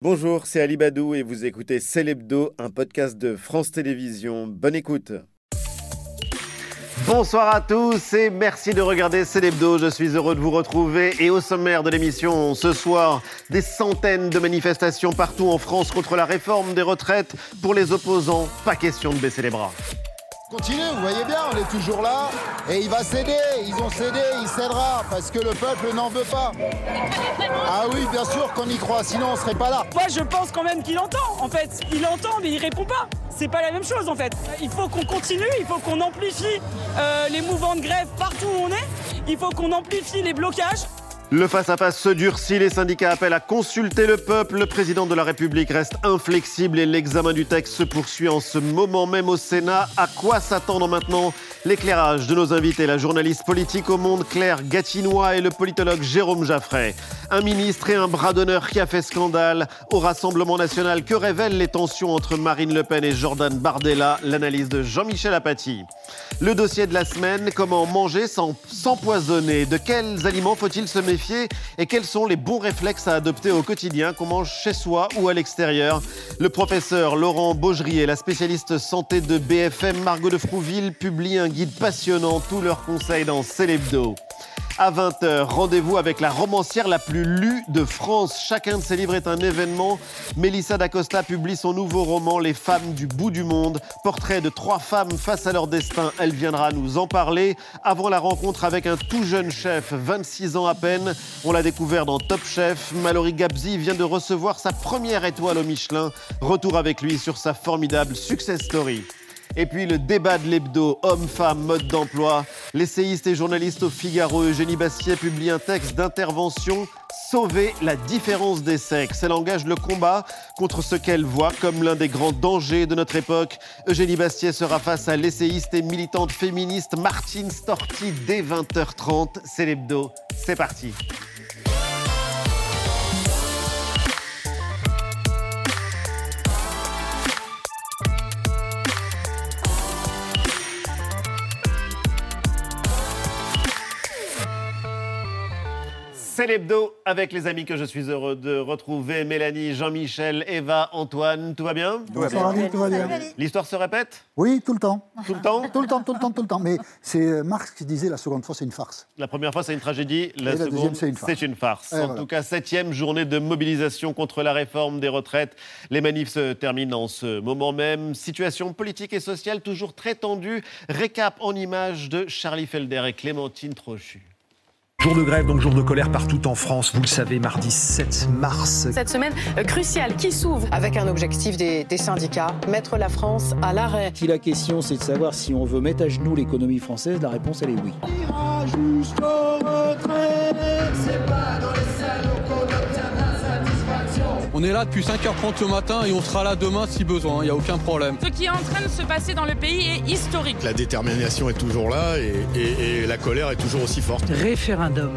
Bonjour, c'est Ali Badou et vous écoutez Célébdo, un podcast de France Télévisions. Bonne écoute. Bonsoir à tous et merci de regarder Célébdo. Je suis heureux de vous retrouver et au sommaire de l'émission ce soir, des centaines de manifestations partout en France contre la réforme des retraites. Pour les opposants, pas question de baisser les bras. Continue, vous voyez bien, on est toujours là et il va céder, ils ont cédé, il cédera parce que le peuple n'en veut pas. Ah oui, bien sûr qu'on y croit, sinon on serait pas là. Moi je pense quand même qu'il entend en fait, il entend mais il répond pas. C'est pas la même chose en fait. Il faut qu'on continue, il faut qu'on amplifie euh, les mouvements de grève partout où on est, il faut qu'on amplifie les blocages. Le face-à-face se durcit, les syndicats appellent à consulter le peuple. Le président de la République reste inflexible et l'examen du texte se poursuit en ce moment même au Sénat. À quoi s'attendre maintenant? L'éclairage de nos invités, la journaliste politique au monde Claire Gatinois et le politologue Jérôme Jaffray. Un ministre et un bras d'honneur qui a fait scandale au Rassemblement national. Que révèlent les tensions entre Marine Le Pen et Jordan Bardella? L'analyse de Jean-Michel Apathy. Le dossier de la semaine, comment manger sans s'empoisonner De quels aliments faut-il se méfier? Et quels sont les bons réflexes à adopter au quotidien, qu'on mange chez soi ou à l'extérieur? Le professeur Laurent Beaugerier, la spécialiste santé de BFM Margot de Frouville, publie un guide passionnant, tous leurs conseils dans Célébdo. À 20h, rendez-vous avec la romancière la plus lue de France. Chacun de ses livres est un événement. Mélissa d'Acosta publie son nouveau roman Les femmes du bout du monde. Portrait de trois femmes face à leur destin. Elle viendra nous en parler. Avant la rencontre avec un tout jeune chef, 26 ans à peine. On l'a découvert dans Top Chef. Mallory Gabzi vient de recevoir sa première étoile au Michelin. Retour avec lui sur sa formidable success story. Et puis le débat de l'hebdo, hommes-femmes, mode d'emploi. L'essayiste et journaliste au Figaro, Eugénie Bastier, publie un texte d'intervention Sauver la différence des sexes. Elle engage le combat contre ce qu'elle voit comme l'un des grands dangers de notre époque. Eugénie Bastier sera face à l'essayiste et militante féministe Martine Storti dès 20h30. C'est l'hebdo. C'est parti. C'est l'hebdo avec les amis que je suis heureux de retrouver. Mélanie, Jean-Michel, Eva, Antoine, tout va bien? Bonsoir Ali, tout va bien. L'histoire se répète? Oui, tout le temps. Tout le temps? Tout le temps, tout le temps, tout le temps. Mais c'est euh, Marx qui disait la seconde fois c'est une farce. La première fois c'est une tragédie, la, Et la seconde deuxième, c'est une farce. c'est une farce. Et en voilà. tout cas, septième journée de mobilisation contre la réforme des retraites. Les manifs se terminent en ce moment même. Situation politique et sociale toujours très tendue. Récap en images de Charlie Felder et Clémentine Trochu. Jour de grève, donc jour de colère partout en France. Vous le savez, mardi 7 mars. Cette semaine euh, cruciale qui s'ouvre avec un objectif des, des syndicats, mettre la France à l'arrêt. Si la question c'est de savoir si on veut mettre à genoux l'économie française, la réponse elle est oui. On est là depuis 5h30 le matin et on sera là demain si besoin, il n'y a aucun problème. Ce qui est en train de se passer dans le pays est historique. La détermination est toujours là et, et- et la colère est toujours aussi forte. référendum.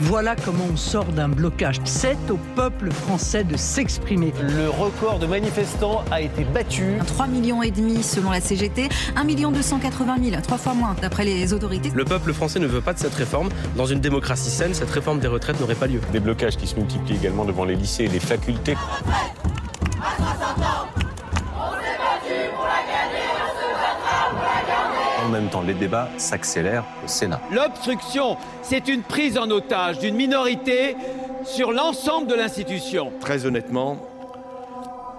Voilà comment on sort d'un blocage. C'est au peuple français de s'exprimer. Le record de manifestants a été battu. 3 millions et demi selon la CGT, 1 million 280 000, trois fois moins d'après les autorités. Le peuple français ne veut pas de cette réforme. Dans une démocratie saine, cette réforme des retraites n'aurait pas lieu. Des blocages qui se multiplient également devant les lycées et les facultés. Même temps, les débats s'accélèrent au Sénat. L'obstruction, c'est une prise en otage d'une minorité sur l'ensemble de l'institution. Très honnêtement,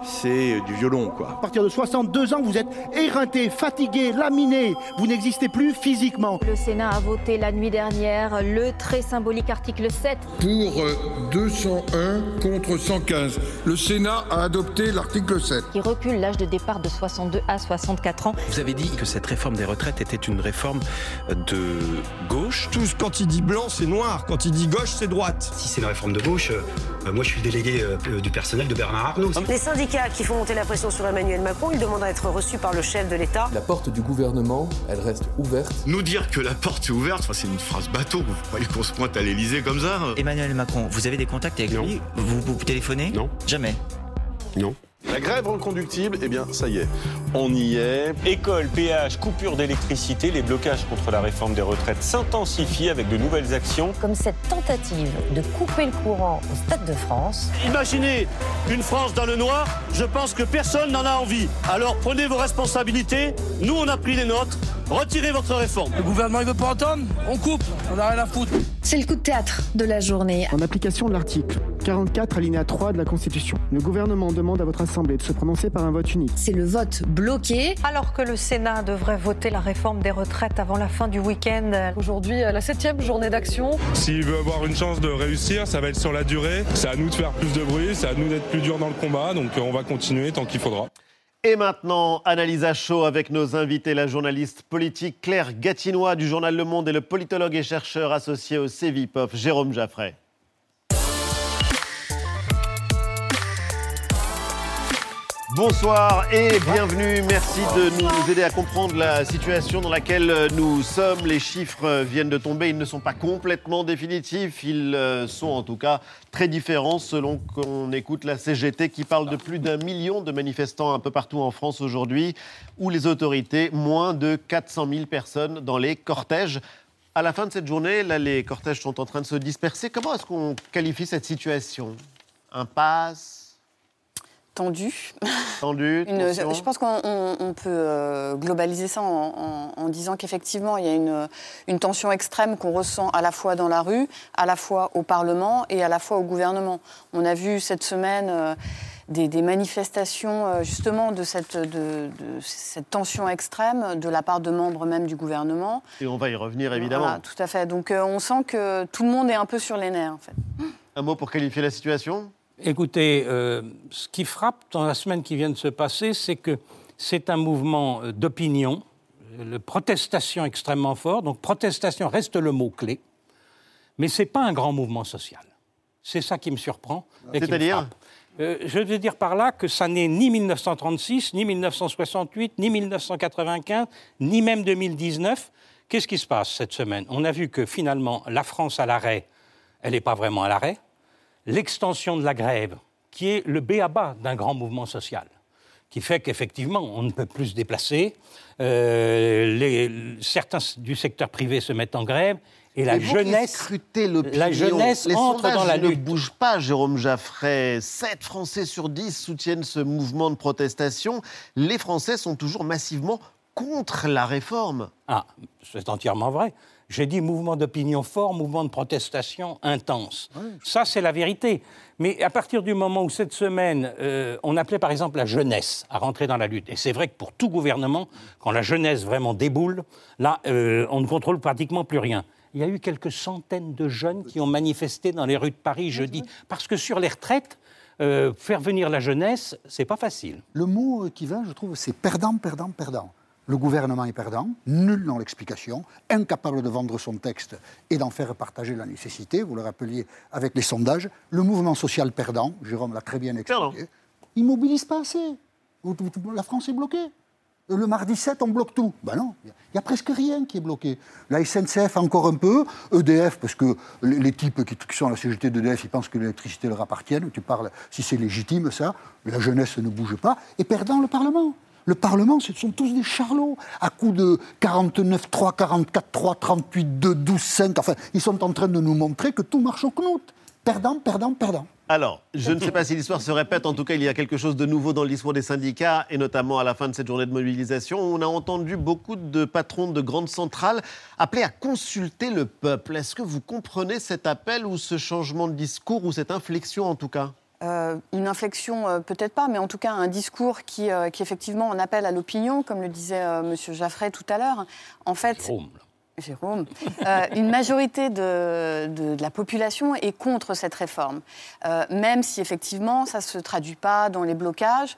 c'est du violon, quoi. À partir de 62 ans, vous êtes éreinté, fatigué, laminé. Vous n'existez plus physiquement. Le Sénat a voté la nuit dernière le très symbolique article 7. Pour 201 contre 115, le Sénat a adopté l'article 7. Qui recule l'âge de départ de 62 à 64 ans. Vous avez dit que cette réforme des retraites était une réforme de gauche. Tous, quand il dit blanc, c'est noir. Quand il dit gauche, c'est droite. Si c'est une réforme de gauche, euh, moi je suis délégué euh, du personnel de Bernard Arnault. Les syndicats qui font monter la pression sur Emmanuel Macron, ils demandent à être reçus par le chef de l'État. La porte du gouvernement, elle reste ouverte. Nous dire que la porte est ouverte, enfin, c'est une phrase bateau. Vous croyez qu'on se pointe à l'Elysée comme ça Emmanuel Macron, vous avez des contacts avec lui? Vous, vous téléphonez? Non. Jamais Non. La grève reconductible, eh bien, ça y est, on y est. École, péage, coupure d'électricité, les blocages contre la réforme des retraites s'intensifient avec de nouvelles actions. Comme cette tentative de couper le courant au Stade de France. Imaginez une France dans le noir, je pense que personne n'en a envie. Alors prenez vos responsabilités, nous on a pris les nôtres, retirez votre réforme. Le gouvernement il veut pas entendre, on coupe, on a rien à foutre. C'est le coup de théâtre de la journée. En application de l'article 44 alinéa 3 de la Constitution, le gouvernement demande à votre Assemblée de se prononcer par un vote unique. C'est le vote bloqué. Alors que le Sénat devrait voter la réforme des retraites avant la fin du week-end. Aujourd'hui, la septième journée d'action. S'il veut avoir une chance de réussir, ça va être sur la durée. C'est à nous de faire plus de bruit, c'est à nous d'être plus durs dans le combat, donc on va continuer tant qu'il faudra. Et maintenant, analyse à chaud avec nos invités, la journaliste politique Claire Gatinois du journal Le Monde et le politologue et chercheur associé au CEVIPOF, Jérôme Jaffray. Bonsoir et bienvenue. Merci de nous aider à comprendre la situation dans laquelle nous sommes. Les chiffres viennent de tomber. Ils ne sont pas complètement définitifs. Ils euh, sont en tout cas très différents selon qu'on écoute la CGT qui parle de plus d'un million de manifestants un peu partout en France aujourd'hui, où les autorités, moins de 400 000 personnes dans les cortèges. À la fin de cette journée, là, les cortèges sont en train de se disperser. Comment est-ce qu'on qualifie cette situation? Impasse tendu. Tendu, une, Je pense qu'on peut euh, globaliser ça en, en, disant qu'effectivement, il y a une, une tension extrême qu'on ressent à la fois dans la rue, à la fois au Parlement et à la fois au gouvernement. On a vu cette semaine euh, des, des, manifestations euh, justement de cette, de, de, cette tension extrême de la part de membres même du gouvernement. Et on va y revenir évidemment. Voilà, tout à fait. Donc on sent que tout le monde est un peu sur les nerfs en fait. Un mot pour qualifier la situation? Écoutez, euh, ce qui frappe dans la semaine qui vient de se passer, c'est que c'est un mouvement euh, d'opinion, de protestation extrêmement fort. Donc protestation reste le mot-clé, mais ce n'est pas un grand mouvement social. C'est ça qui me surprend. C'est-à-dire euh, Je veux dire par là que ça n'est ni 1936, ni 1968, ni 1995, ni même 2019. Qu'est-ce qui se passe cette semaine? On a vu que finalement, la France à l'arrêt, elle n'est pas vraiment à l'arrêt l'extension de la grève, qui est le béaba d'un grand mouvement social, qui fait qu'effectivement, on ne peut plus se déplacer, euh, les, certains du secteur privé se mettent en grève, et la jeunesse, la jeunesse les entre dans la lutte. ne bougent pas, Jérôme Jaffray. 7 Français sur 10 soutiennent ce mouvement de protestation. Les Français sont toujours massivement contre la réforme. Ah, c'est entièrement vrai. J'ai dit mouvement d'opinion fort, mouvement de protestation intense. Ça, c'est la vérité. Mais à partir du moment où cette semaine, euh, on appelait par exemple la jeunesse à rentrer dans la lutte, et c'est vrai que pour tout gouvernement, quand la jeunesse vraiment déboule, là, euh, on ne contrôle pratiquement plus rien. Il y a eu quelques centaines de jeunes qui ont manifesté dans les rues de Paris jeudi, parce que sur les retraites, euh, faire venir la jeunesse, c'est pas facile. Le mot qui va, je trouve, c'est perdant, perdant, perdant. Le gouvernement est perdant, nul dans l'explication, incapable de vendre son texte et d'en faire partager la nécessité, vous le rappeliez avec les sondages. Le mouvement social perdant, Jérôme l'a très bien expliqué, il ne mobilise pas assez. La France est bloquée. Le mardi 7, on bloque tout. Ben non, il n'y a presque rien qui est bloqué. La SNCF, encore un peu. EDF, parce que les, types qui, qui, sont à la CGT d'EDF, ils pensent que l'électricité leur appartient. Tu parles, si c'est légitime, ça. La jeunesse ne bouge pas. Et perdant le Parlement. Le Parlement, ce sont tous des charlots, à coup de 49, 3, 44, 3, 38, 2, 12, 5. Enfin, ils sont en train de nous montrer que tout marche au knout. Perdant, perdant, perdant. Alors, je ne sais pas si l'histoire se répète, en tout cas, il y a quelque chose de nouveau dans le discours des syndicats, et notamment à la fin de cette journée de mobilisation, on a entendu beaucoup de patrons de grandes centrales appeler à consulter le peuple. Est-ce que vous comprenez cet appel ou ce changement de discours, ou cette inflexion en tout cas? Euh, une inflexion, euh, peut-être pas, mais en tout cas un discours qui, euh, qui effectivement en appelle à l'opinion, comme le disait M. Jaffray tout à l'heure. En fait, Jérôme. Jérôme, une majorité de, de, de, la population est contre cette réforme, même si effectivement ça ne se traduit pas dans les blocages.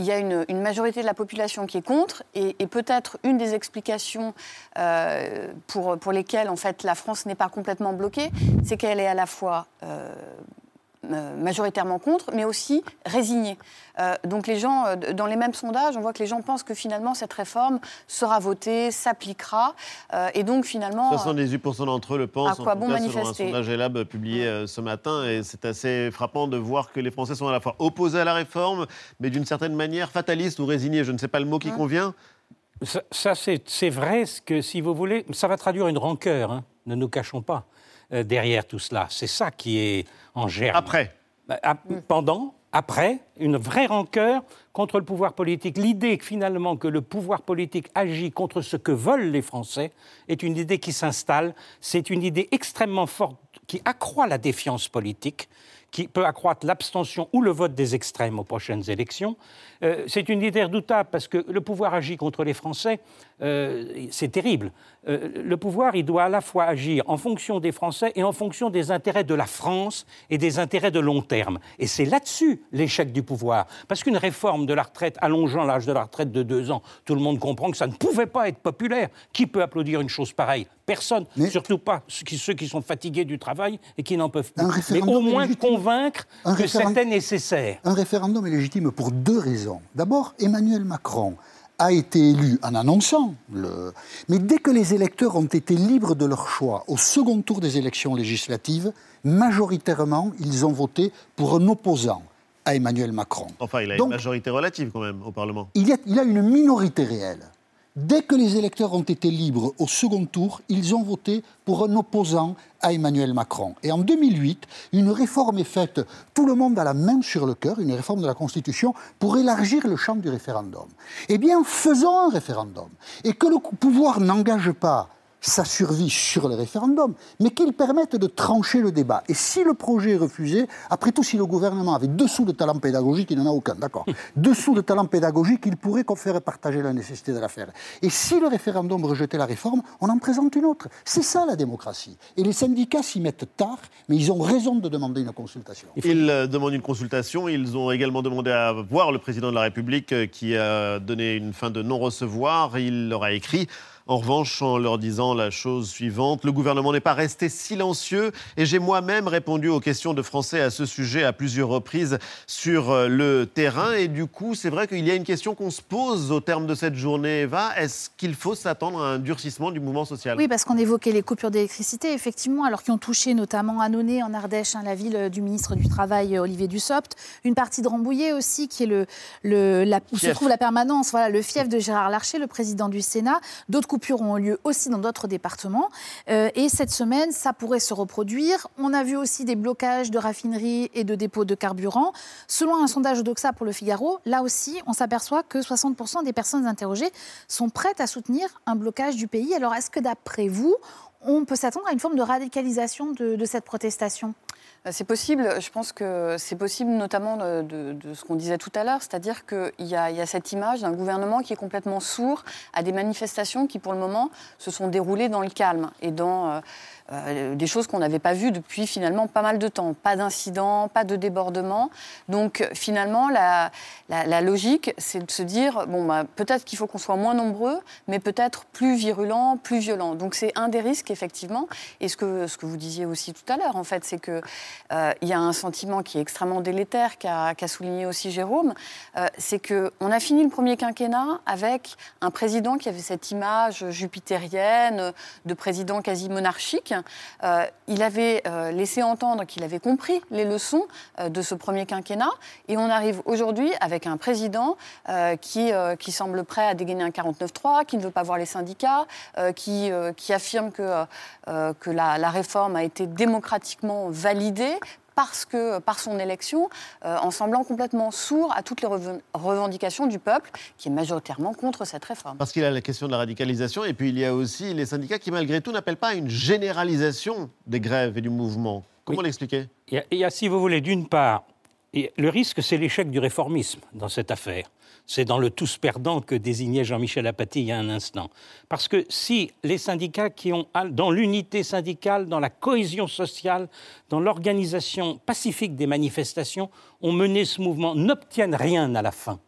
Il y a une, une, majorité de la population qui est contre, et, et peut-être une des explications euh, pour, pour lesquelles en fait la France n'est pas complètement bloquée, c'est qu'elle est à la fois majoritairement contre, mais aussi résignés. donc les gens, dans les mêmes sondages, on voit que les gens pensent que finalement cette réforme sera votée, s'appliquera, et donc finalement... 78% d'entre eux le pensent, à quoi en tout bon cas, manifester. selon un sondage Elab publié ce matin, et c'est assez frappant de voir que les Français sont à la fois opposés à la réforme, mais d'une certaine manière fatalistes ou résignés, je ne sais pas le mot qui convient. Ça, c'est vrai que, si vous voulez, ça va traduire une rancœur, hein, ne nous cachons pas, euh, derrière tout cela. C'est ça qui est en germe. Après bah, Pendant, après, une vraie rancœur contre le pouvoir politique. L'idée finalement que le pouvoir politique agit contre ce que veulent les Français est une idée qui s'installe. C'est une idée extrêmement forte qui accroît la défiance politique qui peut accroître l'abstention ou le vote des extrêmes aux prochaines élections. Euh, c'est une idée redoutable parce que le pouvoir agit contre les Français, euh, c'est terrible. Euh, le pouvoir, il doit à la fois agir en fonction des Français et en fonction des intérêts de la France et des intérêts de long terme. Et c'est là-dessus l'échec du pouvoir. Parce qu'une réforme de la retraite allongeant l'âge de la retraite de deux ans, tout le monde comprend que ça ne pouvait pas être populaire. Qui peut applaudir une chose pareille? Personne. Surtout pas ceux qui, sont fatigués du travail et qui n'en peuvent plus. Mais au moins convaincre que c'était nécessaire. Un référendum est légitime pour deux raisons. D'abord, Emmanuel Macron a été élu en annonçant le... Mais dès que les électeurs ont été libres de leur choix au second tour des élections législatives, majoritairement, ils ont voté pour un opposant à Emmanuel Macron. Enfin, il a une majorité relative quand même au Parlement. Il, il a une minorité réelle. Dès que les électeurs ont été libres au second tour, ils ont voté pour un opposant à Emmanuel Macron. Et en 2008, une réforme est faite, tout le monde a la main sur le cœur, une réforme de la Constitution pour élargir le champ du référendum. Eh bien, faisons un référendum. Et que le pouvoir n'engage pas sa survie sur le référendum, mais qu'il permette de trancher le débat. Et si le projet est refusé, après tout, si le gouvernement avait dessous de talent pédagogique, il n'en a aucun, d'accord Dessous de talent pédagogique, il pourrait faire partager la nécessité de la faire. Et si le référendum rejetait la réforme, on en présente une autre. C'est ça la démocratie. Et les syndicats s'y mettent tard, mais ils ont raison de demander une consultation. Ils euh, demandent une consultation. Ils ont également demandé à voir le président de la République euh, qui a donné une fin de non-recevoir. Il leur a écrit en revanche, en leur disant la chose suivante, le gouvernement n'est pas resté silencieux et j'ai moi-même répondu aux questions de Français à ce sujet à plusieurs reprises sur euh, le terrain. Et du coup, c'est vrai qu'il y a une question qu'on se pose au terme de cette journée, Eva. Est-ce qu'il faut s'attendre à un durcissement du mouvement social? Oui, parce qu'on évoquait les coupures d'électricité, effectivement, alors qui ont touché notamment Annonay, en Ardèche, hein, la ville du ministre du Travail, Olivier Dussopt. Une partie de Rambouillet aussi, qui est le, le la, où se trouve la permanence, voilà, le fief de Gérard Larcher, le président du Sénat. D'autres coupures ont lieu aussi dans d'autres départements. Euh, et cette semaine, ça pourrait se reproduire. On a vu aussi des blocages de raffineries et de dépôts de carburant. Selon un sondage d'Oxa pour le Figaro, là aussi, on s'aperçoit que 60% des personnes interrogées sont prêtes à soutenir un blocage du pays. Alors, est-ce que d'après vous, on peut s'attendre à une forme de radicalisation de cette protestation? C'est possible. Je pense que c'est possible, notamment de, ce qu'on disait tout à l'heure, c'est-à-dire qu'il y, y, a cette image d'un gouvernement qui est complètement sourd à des manifestations qui, pour le moment, se sont déroulées dans le calme et dans euh, euh, des choses qu'on n'avait pas vues depuis finalement pas mal de temps. Pas d'incidents, pas de débordements. Donc finalement, la, la, logique, c'est de se dire, bon, bah, peut-être qu'il faut qu'on soit moins nombreux, mais peut-être plus virulent, plus violent. Donc c'est un des risques, effectivement. Et ce que, ce que vous disiez aussi tout à l'heure, en fait, c'est qu'il euh, y a un sentiment qui est extrêmement délétère, qu'a souligné aussi Jérôme, euh, c'est qu'on a fini le premier quinquennat avec un président qui avait cette image jupitérienne de président quasi monarchique euh, il avait euh, laissé entendre qu'il avait compris les leçons euh, de ce premier quinquennat. Et on arrive aujourd'hui avec un président qui, semble prêt à dégainer un 49-3, qui ne veut pas voir les syndicats, qui, affirme que, la réforme a été démocratiquement validée parce que, par son élection, euh, en semblant complètement sourd à toutes les revendications du peuple, qui est majoritairement contre cette réforme. Parce qu'il y a la question de la radicalisation, et puis il y a aussi les syndicats qui, malgré tout, n'appellent pas à une généralisation des grèves et du mouvement. Comment l'expliquer? Il, il y a, si vous voulez, d'une part, le risque, c'est l'échec du réformisme dans cette affaire. C'est dans le tous perdant que désignait Jean-Michel Apathy il y a un instant. Parce que si les syndicats qui ont, dans l'unité syndicale, dans la cohésion sociale, dans l'organisation pacifique des manifestations, ont mené ce mouvement, n'obtiennent rien à la fin,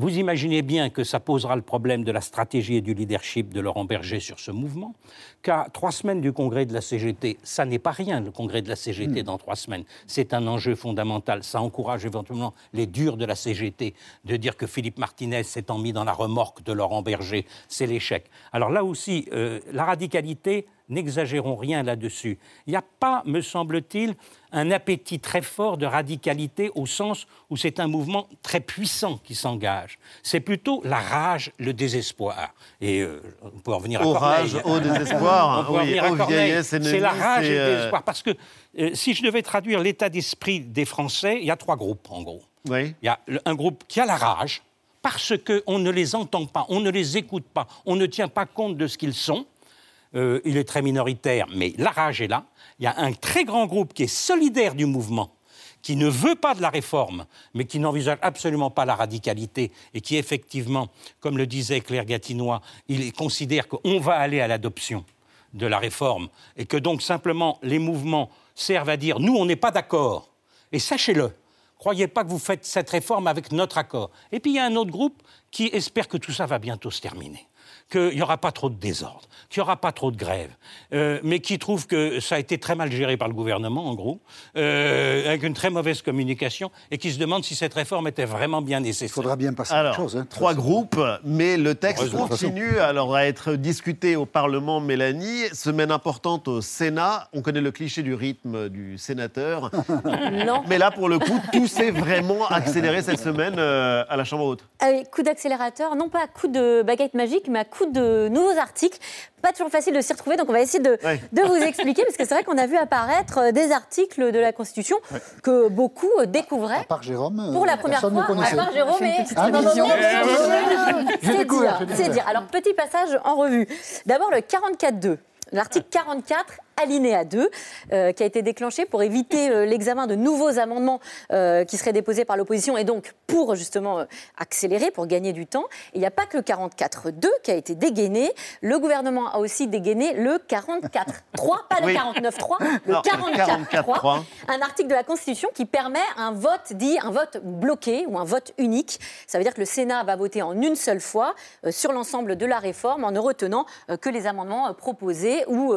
Vous imaginez bien que ça posera le problème de la stratégie et du leadership de Laurent Berger sur ce mouvement, qu'à trois semaines du congrès de la CGT, ça n'est pas rien, le congrès de la CGT dans trois semaines. C'est un enjeu fondamental. Ça encourage éventuellement les durs de la CGT de dire que Philippe Martinez s'étant mis dans la remorque de Laurent Berger, c'est l'échec. Alors là aussi, euh, la radicalité, n'exagérons rien là-dessus. Il n'y a pas, me semble-t-il, un appétit très fort de radicalité au sens où c'est un mouvement très puissant qui s'engage. C'est plutôt la rage, le désespoir. Et euh, on peut en venir à Au Corneille. rage, au désespoir, on peut en oui, venir à aux Corneille. vieillesses ennemies, C'est la rage et le euh, désespoir. Parce que euh, si je devais traduire l'état d'esprit des Français, il y a trois groupes, en gros. Oui. Il y a un groupe qui a la rage, parce qu'on ne les entend pas, on ne les écoute pas, on ne tient pas compte de ce qu'ils sont. Euh, il est très minoritaire, mais la rage est là. Il y a un très grand groupe qui est solidaire du mouvement, qui ne veut pas de la réforme, mais qui n'envisage absolument pas la radicalité, et qui effectivement, comme le disait Claire Gatinois, il considère qu'on va aller à l'adoption de la réforme, et que donc simplement les mouvements servent à dire nous, on n'est pas d'accord. Et sachez-le, croyez pas que vous faites cette réforme avec notre accord. Et puis il y a un autre groupe qui espère que tout ça va bientôt se terminer qu'il n'y aura pas trop de désordre, qu'il n'y aura pas trop de grève, euh, mais qui trouve que ça a été très mal géré par le gouvernement, en gros, euh, avec une très mauvaise communication, et qui se demande si cette réforme était vraiment bien nécessaire. Il faudra bien passer Alors, trois groupes, mais le texte continue alors à être discuté au Parlement, Mélanie. Semaine importante au Sénat. On connaît le cliché du rythme du sénateur. Non. Mais là, pour le coup, tout s'est vraiment accéléré cette semaine euh, à la Chambre haute. Allez, coup d'accélérateur, non pas à coup de baguette magique, mais à coup de nouveaux articles. Pas toujours facile de s'y retrouver, donc on va essayer de, Ouais. de vous expliquer, parce que c'est vrai qu'on a vu apparaître euh, des articles de la Constitution que beaucoup euh, découvraient. Par Jérôme, euh, Pour la première personne fois, à part Jérôme, et- Ah, c'est découvert, dire, dire. Alors, petit passage en revue. D'abord, le 44.2. L'article 44, alinéa 2, euh, qui a été déclenché pour éviter euh, l'examen de nouveaux amendements euh, qui seraient déposés par l'opposition et donc pour justement accélérer, pour gagner du temps. Il n'y a pas que le 44.2 qui a été dégainé. Le gouvernement a aussi dégainé le 44.3, pas le Oui. 49.3, le Non, le 44.3 44.3. un article de la Constitution qui permet un vote dit un vote bloqué ou un vote unique. Ça veut dire que le Sénat va voter en une seule fois sur l'ensemble de la réforme en ne retenant que les amendements proposés ou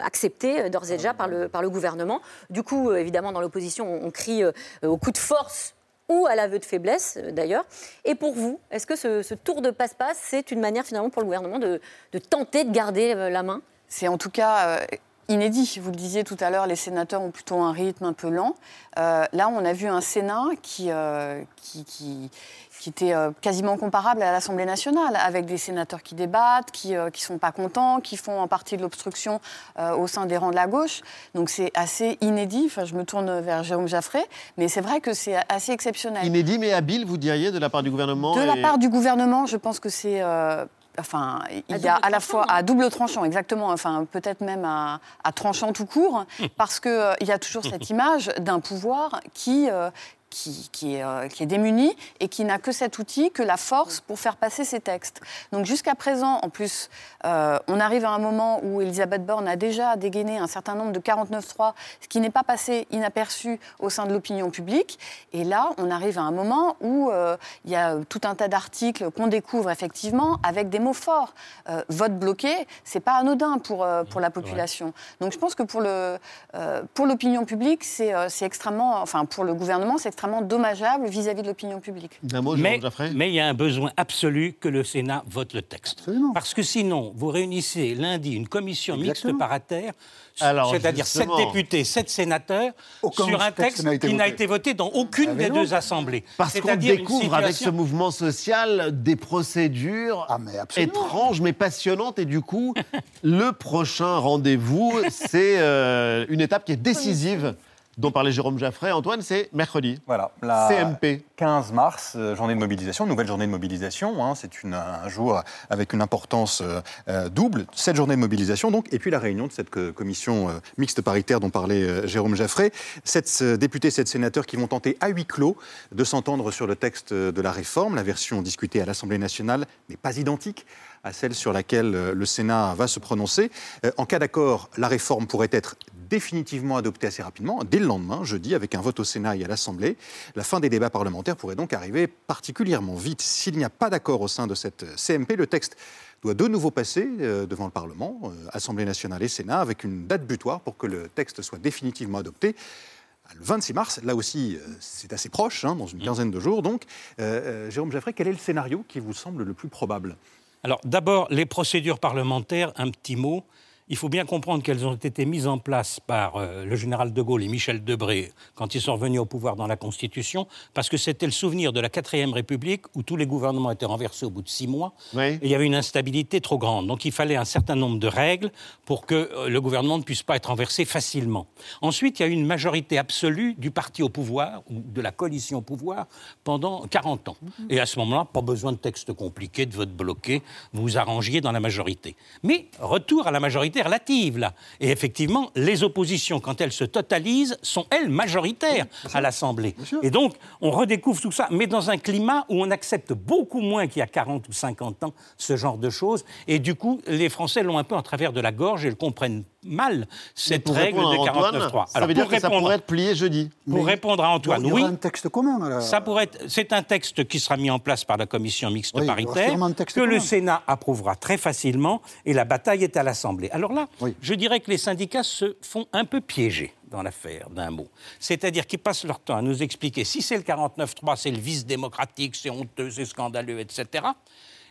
euh, euh, d'ores et déjà par le, par le gouvernement. Du coup, euh, évidemment, dans l'opposition, on, crie euh, au coup de force ou à l'aveu de faiblesse, d'ailleurs. Et pour vous, est-ce que ce, ce tour de passe-passe, c'est une manière finalement pour le gouvernement de, de tenter de garder la main? C'est en tout cas inédit. Vous le disiez tout à l'heure, les sénateurs ont plutôt un rythme un peu lent. Là, on a vu un Sénat qui, qui- qui était euh, quasiment comparable à l'Assemblée nationale, avec des sénateurs qui débattent, qui ne sont pas contents, qui font en partie de l'obstruction euh, au sein des rangs de la gauche. Donc c'est assez inédit. Enfin, je me tourne vers Jérôme Jaffré, mais c'est vrai que c'est assez exceptionnel. Inédit mais habile, vous diriez, de la part du gouvernement De la part du gouvernement, je pense que c'est. euh, Enfin, il y a à la fois à double tranchant, exactement, enfin peut-être même à, à tranchant tout court, parce qu'il il y a toujours cette image d'un pouvoir qui, euh, qui, qui est, euh, qui est démuni et qui n'a que cet outil, que la force pour faire passer ses textes. Donc jusqu'à présent, en plus, euh, on arrive à un moment où Elisabeth Borne a déjà dégainé un certain nombre de 49.3, ce qui n'est pas passé inaperçu au sein de l'opinion publique. Et là, on arrive à un moment où euh, il y a tout un tas d'articles qu'on découvre effectivement avec des mots forts. Vote bloqué, c'est pas anodin pour, pour la population. Donc je pense que pour l'opinion publique, c'est c'est extrêmement, enfin pour le gouvernement, c'est extrêmement dommageable vis-à-vis de l'opinion publique. D'un mot, mais, mais il y a un besoin absolu que le Sénat vote le texte. Parce que sinon, vous réunissez lundi une commission mixte paritaire, c'est-à-dire sept députés, sept sénateurs, Aucun sur un texte qui n'a été voté dans aucune Ah, des deux assemblées. Parce qu'on découvre avec ce mouvement social des procédures étranges mais passionnantes. Et du coup, le prochain rendez-vous, c'est euh, une étape qui est décisive, dont parlait Jérôme Jaffray. Antoine, c'est mercredi. Voilà, la CMP. 15 mars, euh, journée de mobilisation, nouvelle journée de mobilisation. hein, c'est un jour avec une importance euh, euh, double. Cette journée de mobilisation, donc, et puis la réunion de cette co- commission euh, mixte paritaire dont parlait euh, Jérôme Jaffray. Sept députés, sept sénateurs qui vont tenter à huis clos de s'entendre sur le texte de la réforme. La version discutée à l'Assemblée nationale n'est pas identique à celle sur laquelle euh, le Sénat va se prononcer. Euh, en cas d'accord, la réforme pourrait être définitivement adoptée assez rapidement, dès le lendemain, jeudi, avec un vote au Sénat et à l'Assemblée. La fin des débats parlementaires pourrait donc arriver particulièrement vite. S'il n'y a pas d'accord au sein de cette CMP, le texte doit de nouveau passer euh, devant le Parlement, Assemblée nationale et Sénat, avec une date butoir pour que le texte soit définitivement adopté le 26 mars, là aussi, euh, c'est assez proche, hein, dans une quinzaine de jours. Donc, euh, euh, Jérôme Jaffray, quel est le scénario qui vous semble le plus probable? Alors, d'abord, les procédures parlementaires, un petit mot. Il faut bien comprendre qu'elles ont été mises en place par euh, le général de Gaulle et Michel Debré quand ils sont revenus au pouvoir dans la Constitution, parce que c'était le souvenir de la quatrième République où tous les gouvernements étaient renversés au bout de six mois. Et il y avait une instabilité trop grande. Donc il fallait un certain nombre de règles pour que euh, le gouvernement ne puisse pas être renversé facilement. Ensuite, il y a eu une majorité absolue du parti au pouvoir, ou de la coalition au pouvoir, pendant 40 ans. Et à ce moment-là, pas besoin de texte compliqué, de vote bloqué, vous vous arrangiez dans la majorité. Mais retour à la majorité là. Et effectivement, les oppositions, quand elles se totalisent, sont, elles, majoritaires à l'Assemblée. Et donc, on redécouvre tout ça, mais dans un climat où on accepte beaucoup moins qu'il y a 40 ou 50 ans ce genre de choses. Et du coup, les Français l'ont un peu en travers de la gorge et le comprennent mal, cette règle de 49.3. Ça veut dire que ça pourrait être plié jeudi. Pour répondre à Antoine, il y aura oui. un texte commun. Ça pourrait être, c'est un texte qui sera mis en place par la commission mixte Oui, paritaire, que le. Sénat approuvera très facilement, et la bataille est à l'Assemblée. Alors là, je dirais que les syndicats se font un peu piéger dans l'affaire, d'un mot. C'est-à-dire qu'ils passent leur temps à nous expliquer si c'est le 49-3, c'est le vice démocratique, c'est honteux, c'est scandaleux, etc.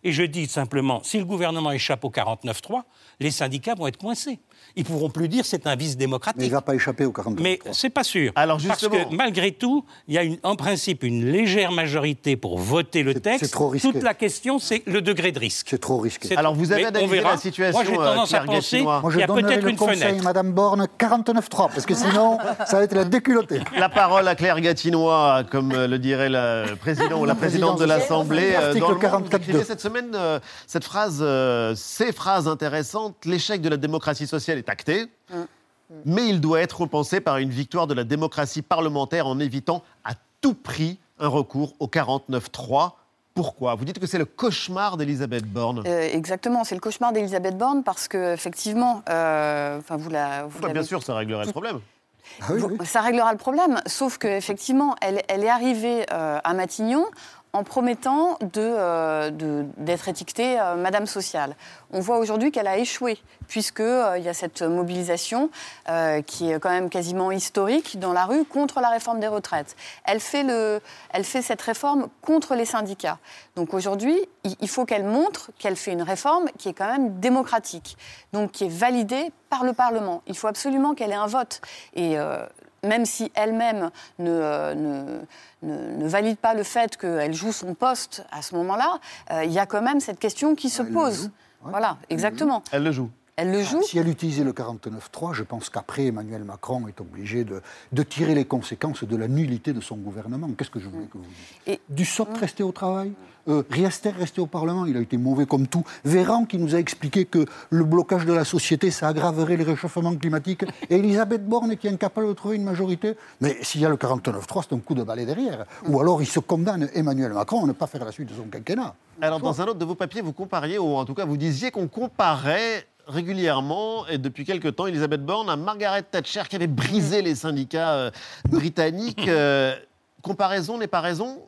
Et je dis simplement, si le gouvernement échappe au 49-3, les syndicats vont être coincés. Ils pourront plus dire c'est un vice démocratique. Mais il ne va pas échapper au 42. Mais c'est pas sûr. Alors, Parce justement- que malgré tout, il y a une- en principe une légère majorité pour voter le texte. c'est trop risqué. Toute la question, c'est le degré de risque. C'est trop risqué. Alors, vous avez analysé la situation, Moi, j'ai euh, tendance à Claire penser Gattinois. Moi, qu'il je y a peut-être le une conseil fenêtre. à Madame Borne 49-3, parce que sinon, ça va être la déculottée. La parole à Claire Gatinois, comme euh, le dirait le président ou la présidente de l'Assemblée. euh, Article Dans le Monde, 44.2. vous écrivez cette semaine euh, cette phrase, euh, ces phrases intéressantes. L'échec de la démocratie sociale est acté, mais il doit être compensé par une victoire de la démocratie parlementaire en évitant à tout prix un recours au 49-3. Pourquoi? Vous dites que c'est le cauchemar d'Elisabeth Borne. Euh, exactement, c'est le cauchemar d'Elisabeth Borne parce que effectivement, euh, enfin vous la, vous Bah, bien sûr, ça réglerait le problème. Vous- Ça réglera le problème, sauf qu'effectivement, elle, elle est arrivée euh, à Matignon en promettant euh, d'être étiquetée euh, Madame Sociale. On voit aujourd'hui qu'elle a échoué, puisqu'il il y a cette mobilisation euh, qui est quand même quasiment historique dans la rue contre la réforme des retraites. Elle fait, cette réforme contre les syndicats. Donc aujourd'hui, il, faut qu'elle montre qu'elle fait une réforme qui est quand même démocratique, donc qui est validée par le Parlement. Il faut absolument qu'elle ait un vote. Et euh, même si elle-même ne, euh, ne, ne- ne valide pas le fait qu'elle joue son poste à ce moment-là, euh, il y a quand même cette question qui se pose. Voilà, exactement. Elle le joue. Elle le joue. Si elle utilisait le 49.3, je pense qu'après, Emmanuel Macron est obligé de, de tirer les conséquences de la nullité de son gouvernement. Qu'est-ce que je voulais que vous disiez? Et- Dussopt resté au travail? Euh, Riester resté au Parlement, il a été mauvais comme tout. Véran qui nous a expliqué que le blocage de la société, ça aggraverait le réchauffement climatique. Et Elisabeth Borne qui est incapable de trouver une majorité. Mais s'il y a le 49.3, c'est un coup de balai derrière. Ou alors il se condamne Emmanuel Macron à ne pas faire la suite de son quinquennat. Alors, dans un autre de vos papiers, vous compariez, ou en tout cas, vous disiez qu'on comparait régulièrement, et depuis quelque temps, Elisabeth Borne à Margaret Thatcher qui avait brisé les syndicats euh, britanniques. Euh, comparaison n'est pas raison?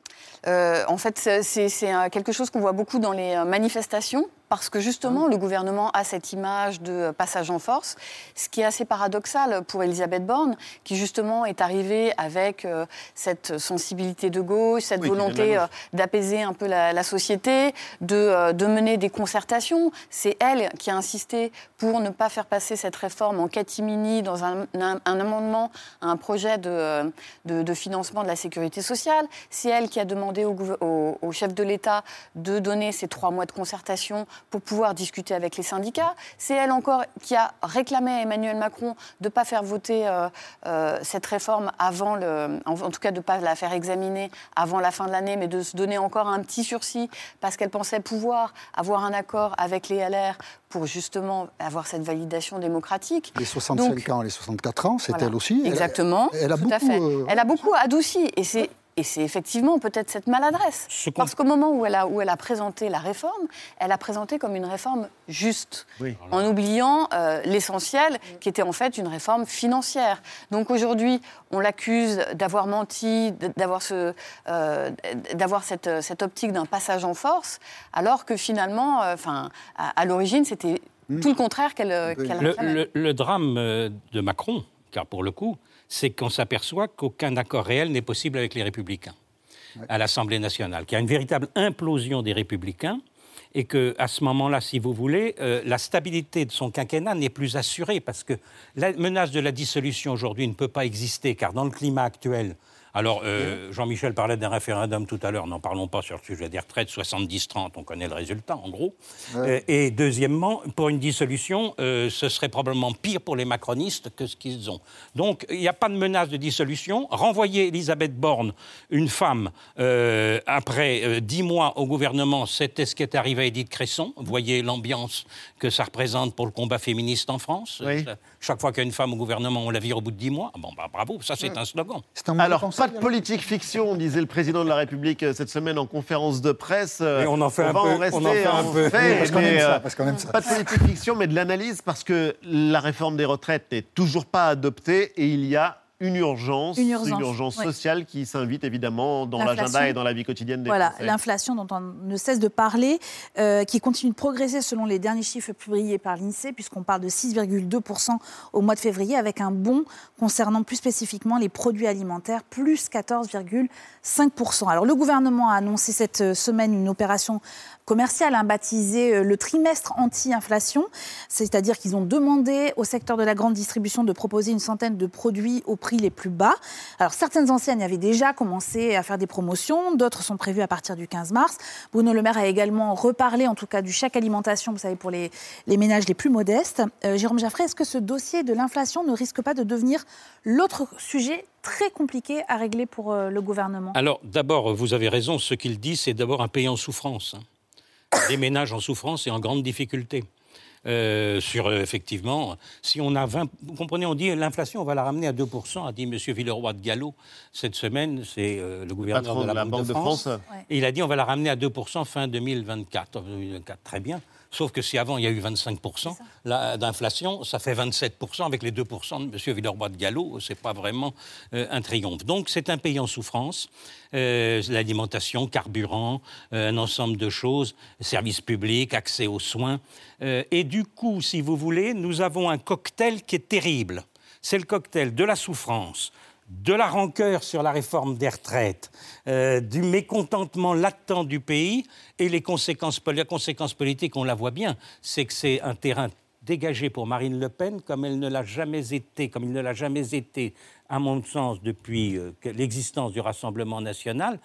En fait, c'est, euh, quelque chose qu'on voit beaucoup dans les euh, manifestations, parce que justement, le gouvernement a cette image de passage en force, ce qui est assez paradoxal pour Elisabeth Borne, qui justement est arrivée avec euh, cette sensibilité de gauche, cette Oui, volonté euh, d'apaiser un peu la, la société, de, euh, de mener des concertations. C'est elle qui a insisté pour ne pas faire passer cette réforme en catimini dans un, un- un amendement à un projet de, de- de financement de la sécurité sociale. C'est elle qui a demandé au- au chef de l'État de donner ces trois mois de concertation pour pouvoir discuter avec les syndicats. C'est elle encore qui a réclamé à Emmanuel Macron de ne pas faire voter euh, euh, cette réforme avant le, en, en tout cas de ne pas la faire examiner avant la fin de l'année, mais de se donner encore un petit sursis parce qu'elle pensait pouvoir avoir un accord avec les LR pour justement avoir cette validation démocratique. Les 65 Donc, ans et les 64 ans, c'est voilà. elle aussi. Exactement. Elle a, tout à beaucoup. fait. euh, Elle a beaucoup adouci. Et c'est Et c'est effectivement peut-être cette maladresse. Parce qu'au moment où elle, a, où elle a présenté la réforme, elle a présenté comme une réforme juste, en oubliant euh, l'essentiel, qui était en fait une réforme financière. Donc aujourd'hui, on l'accuse d'avoir menti, d'avoir ce, euh, d'avoir cette, cette, optique d'un passage en force, alors que finalement, euh, enfin, à, l'origine, c'était hmm. tout le contraire qu'elle qu le, le drame de Macron, car pour le coup, c'est qu'on s'aperçoit qu'aucun accord réel n'est possible avec les républicains à l'Assemblée nationale, qu'il y a une véritable implosion des républicains et que à ce moment-là, si vous voulez, euh, la stabilité de son quinquennat n'est plus assurée parce que la menace de la dissolution aujourd'hui ne peut pas exister car dans le climat actuel, alors, euh, Jean-Michel parlait d'un référendum tout à l'heure, n'en parlons pas sur le sujet des retraites, 70-30, on connaît le résultat en gros. Euh, et deuxièmement, pour une dissolution, euh, ce serait probablement pire pour les macronistes que ce qu'ils ont. Donc, il n'y a pas de menace de dissolution. Renvoyer Elisabeth Borne, une femme, après dix mois au gouvernement, c'était ce qui est arrivé à Edith Cresson. Vous voyez l'ambiance que ça représente pour le combat féministe en France. Chaque fois qu'il y a une femme au gouvernement, on la vire au bout de dix mois. Bon, bah, bravo, ça c'est un slogan. Alors, pas de politique fiction, disait le président de la République euh, cette semaine en conférence de presse. Euh, on en fait un peu. En rester on en fait un peu. parce qu'on aime, ça, Pas de politique fiction, mais de l'analyse, parce que la réforme des retraites n'est toujours pas adoptée et il y a une urgence, une urgence, sociale qui s'invite évidemment dans l'agenda et dans la vie quotidienne des Voilà, l'inflation dont on ne cesse de parler, euh, qui continue de progresser selon les derniers chiffres publiés par l'INSEE, puisqu'on parle de 6,2% au mois de février, avec un bond concernant plus spécifiquement les produits alimentaires, plus 14,5%. Alors le gouvernement a annoncé cette semaine une opération commercial, hein, baptisé euh, le trimestre anti-inflation. C'est-à-dire qu'ils ont demandé au secteur de la grande distribution de proposer une centaine de produits au prix les plus bas. Alors certaines enseignes avaient déjà commencé à faire des promotions, d'autres sont prévues à partir du 15 mars. Bruno Le Maire a également reparlé, en tout cas, du chèque alimentation, vous savez, pour les, ménages les plus modestes. Euh, Jérôme Jaffray, est-ce que ce dossier de l'inflation ne risque pas de devenir l'autre sujet très compliqué à régler pour euh, le gouvernement? Alors d'abord, vous avez raison, ce qu'il dit, c'est d'abord un pays en souffrance. Des ménages en souffrance et en grande difficulté. Euh, sur euh, effectivement, si on a 20, vous comprenez, on dit l'inflation, on va la ramener à 2%, a dit M. Villeroy de Gallo cette semaine, c'est euh, le gouverneur de la, Banque, de France. Et il a dit on va la ramener à 2% fin 2024. 2024. Très bien. Sauf que si avant il y a eu 25% d'inflation, ça fait 27% avec les 2% de M. Villeroy de Gallo. Ce n'est pas vraiment euh, un triomphe. Donc c'est un pays en souffrance. Euh, l'alimentation, carburant, euh, un ensemble de choses, services publics, accès aux soins. et du coup, si vous voulez, nous avons un cocktail qui est terrible. C'est le cocktail de la souffrance, de la rancœur sur la réforme des retraites, euh, du mécontentement latent du pays et les conséquences, la conséquence politique, on la voit bien, c'est que c'est un terrain dégagé pour Marine Le Pen comme elle ne l'a jamais été, comme il ne l'a jamais été, à mon sens, depuis euh, l'existence du Rassemblement national,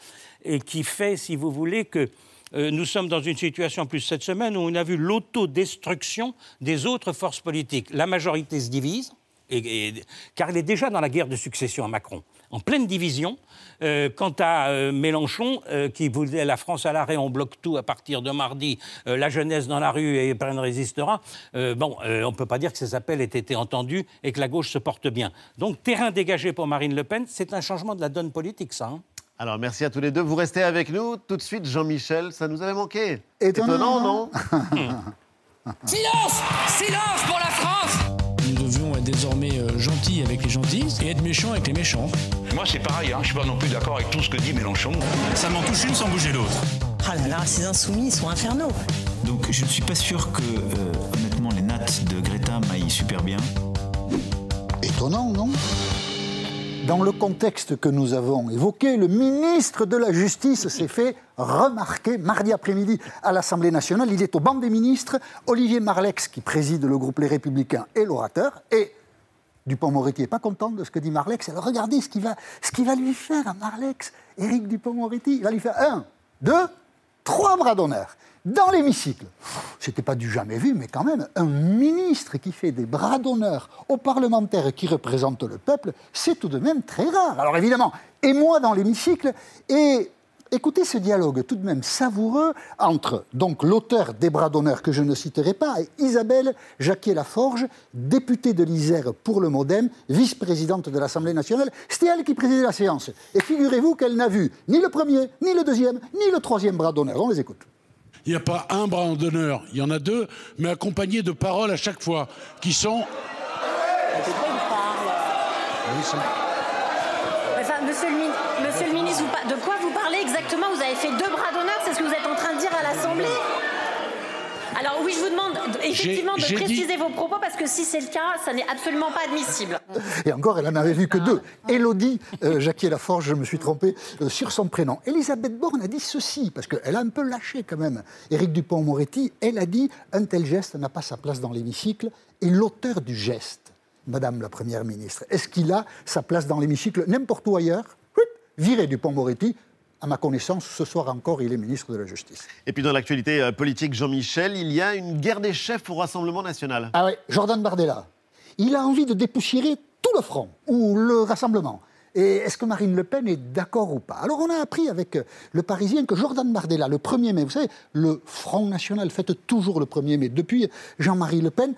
et qui fait, si vous voulez, que euh, nous sommes dans une situation, plus cette semaine, où on a vu l'autodestruction des autres forces politiques. La majorité se divise, car il est déjà dans la guerre de succession à Macron, en pleine division. Euh, quant à euh, Mélenchon, euh, qui voulait la France à l'arrêt, on bloque tout à partir de mardi, la jeunesse dans la rue et personne ne résistera, bon, on ne peut pas dire que ces appels aient été entendus et que la gauche se porte bien. Donc, terrain dégagé pour Marine Le Pen, c'est un changement de la donne politique, ça. Hein. alors merci à tous les deux. Vous restez avec nous. Tout de suite, Jean-Michel, ça nous avait manqué. Étonnant, non? Silence Silence pour la France désormais euh, gentil avec les gentils et être méchant avec les méchants. Moi, c'est pareil, hein, je suis pas non plus d'accord avec tout ce que dit Mélenchon. Ça m'en touche une sans bouger l'autre. Ah là là, ces insoumis, ils sont infernaux. Donc, je ne suis pas sûr que, euh, honnêtement, les nattes de Greta m'aillent super bien. Étonnant, non? Dans le contexte que nous avons évoqué, le ministre de la Justice s'est fait remarquer mardi après-midi à l'Assemblée nationale. Il est au banc des ministres. Olivier Marlex, qui préside le groupe Les Républicains, est l'orateur. Et Dupont-Moretti n'est pas content de ce que dit Marlex. Alors regardez ce qu'il va, lui faire à Marlex. Éric Dupont-Moretti, il va lui faire un, deux, trois bras d'honneur dans l'hémicycle. C'était pas du jamais vu, mais quand même, un ministre qui fait des bras d'honneur aux parlementaires qui représentent le peuple, c'est tout de même très rare. Alors évidemment, et moi dans l'hémicycle, et Écoutez ce dialogue tout de même savoureux entre donc l'auteur des bras d'honneur que je ne citerai pas et Isabelle Jacquier-Laforge, députée de l'Isère pour le MoDem, vice-présidente de l'Assemblée nationale. C'était elle qui présidait la séance. Et figurez-vous qu'elle n'a vu ni le premier, ni le deuxième, ni le troisième bras d'honneur. On les écoute. Il n'y a pas un bras d'honneur, il y en a deux, mais accompagnés de paroles à chaque fois, qui sont... Enfin, monsieur, le, mi- monsieur le ministre, vous de quoi vous parlez exactement? Vous avez fait deux bras d'honneur, c'est ce que vous êtes en train de dire à l'Assemblée? Alors oui, je vous demande effectivement de J'ai- j'ai dit- préciser vos propos parce que si c'est le cas, ça n'est absolument pas admissible. Et encore, elle n'en avait vu que deux. Élodie euh, Jacquier-Laforge, je me suis trompé euh, sur son prénom. Elisabeth Borne a dit ceci, parce qu'elle a un peu lâché quand même. Éric Dupont-Moretti, elle a dit un tel geste n'a pas sa place dans l'hémicycle. Et l'auteur du geste, Madame la Première ministre, est-ce qu'il a sa place dans l'hémicycle n'importe où ailleurs Viré Dupont-Moretti. À ma connaissance, ce soir encore, il est ministre de la Justice. Et puis dans l'actualité euh, politique, Jean-Michel, il y a une guerre des chefs au Rassemblement national. Ah oui, Jordan Bardella. Il a envie de dépoussiérer tout le front ou le rassemblement. Et est-ce que Marine Le Pen est d'accord ou pas? Alors on a appris avec euh, le Parisien que Jordan Bardella, le 1er mai, vous savez, le Front National fête toujours le 1er mai. Depuis Jean-Marie Le Pen,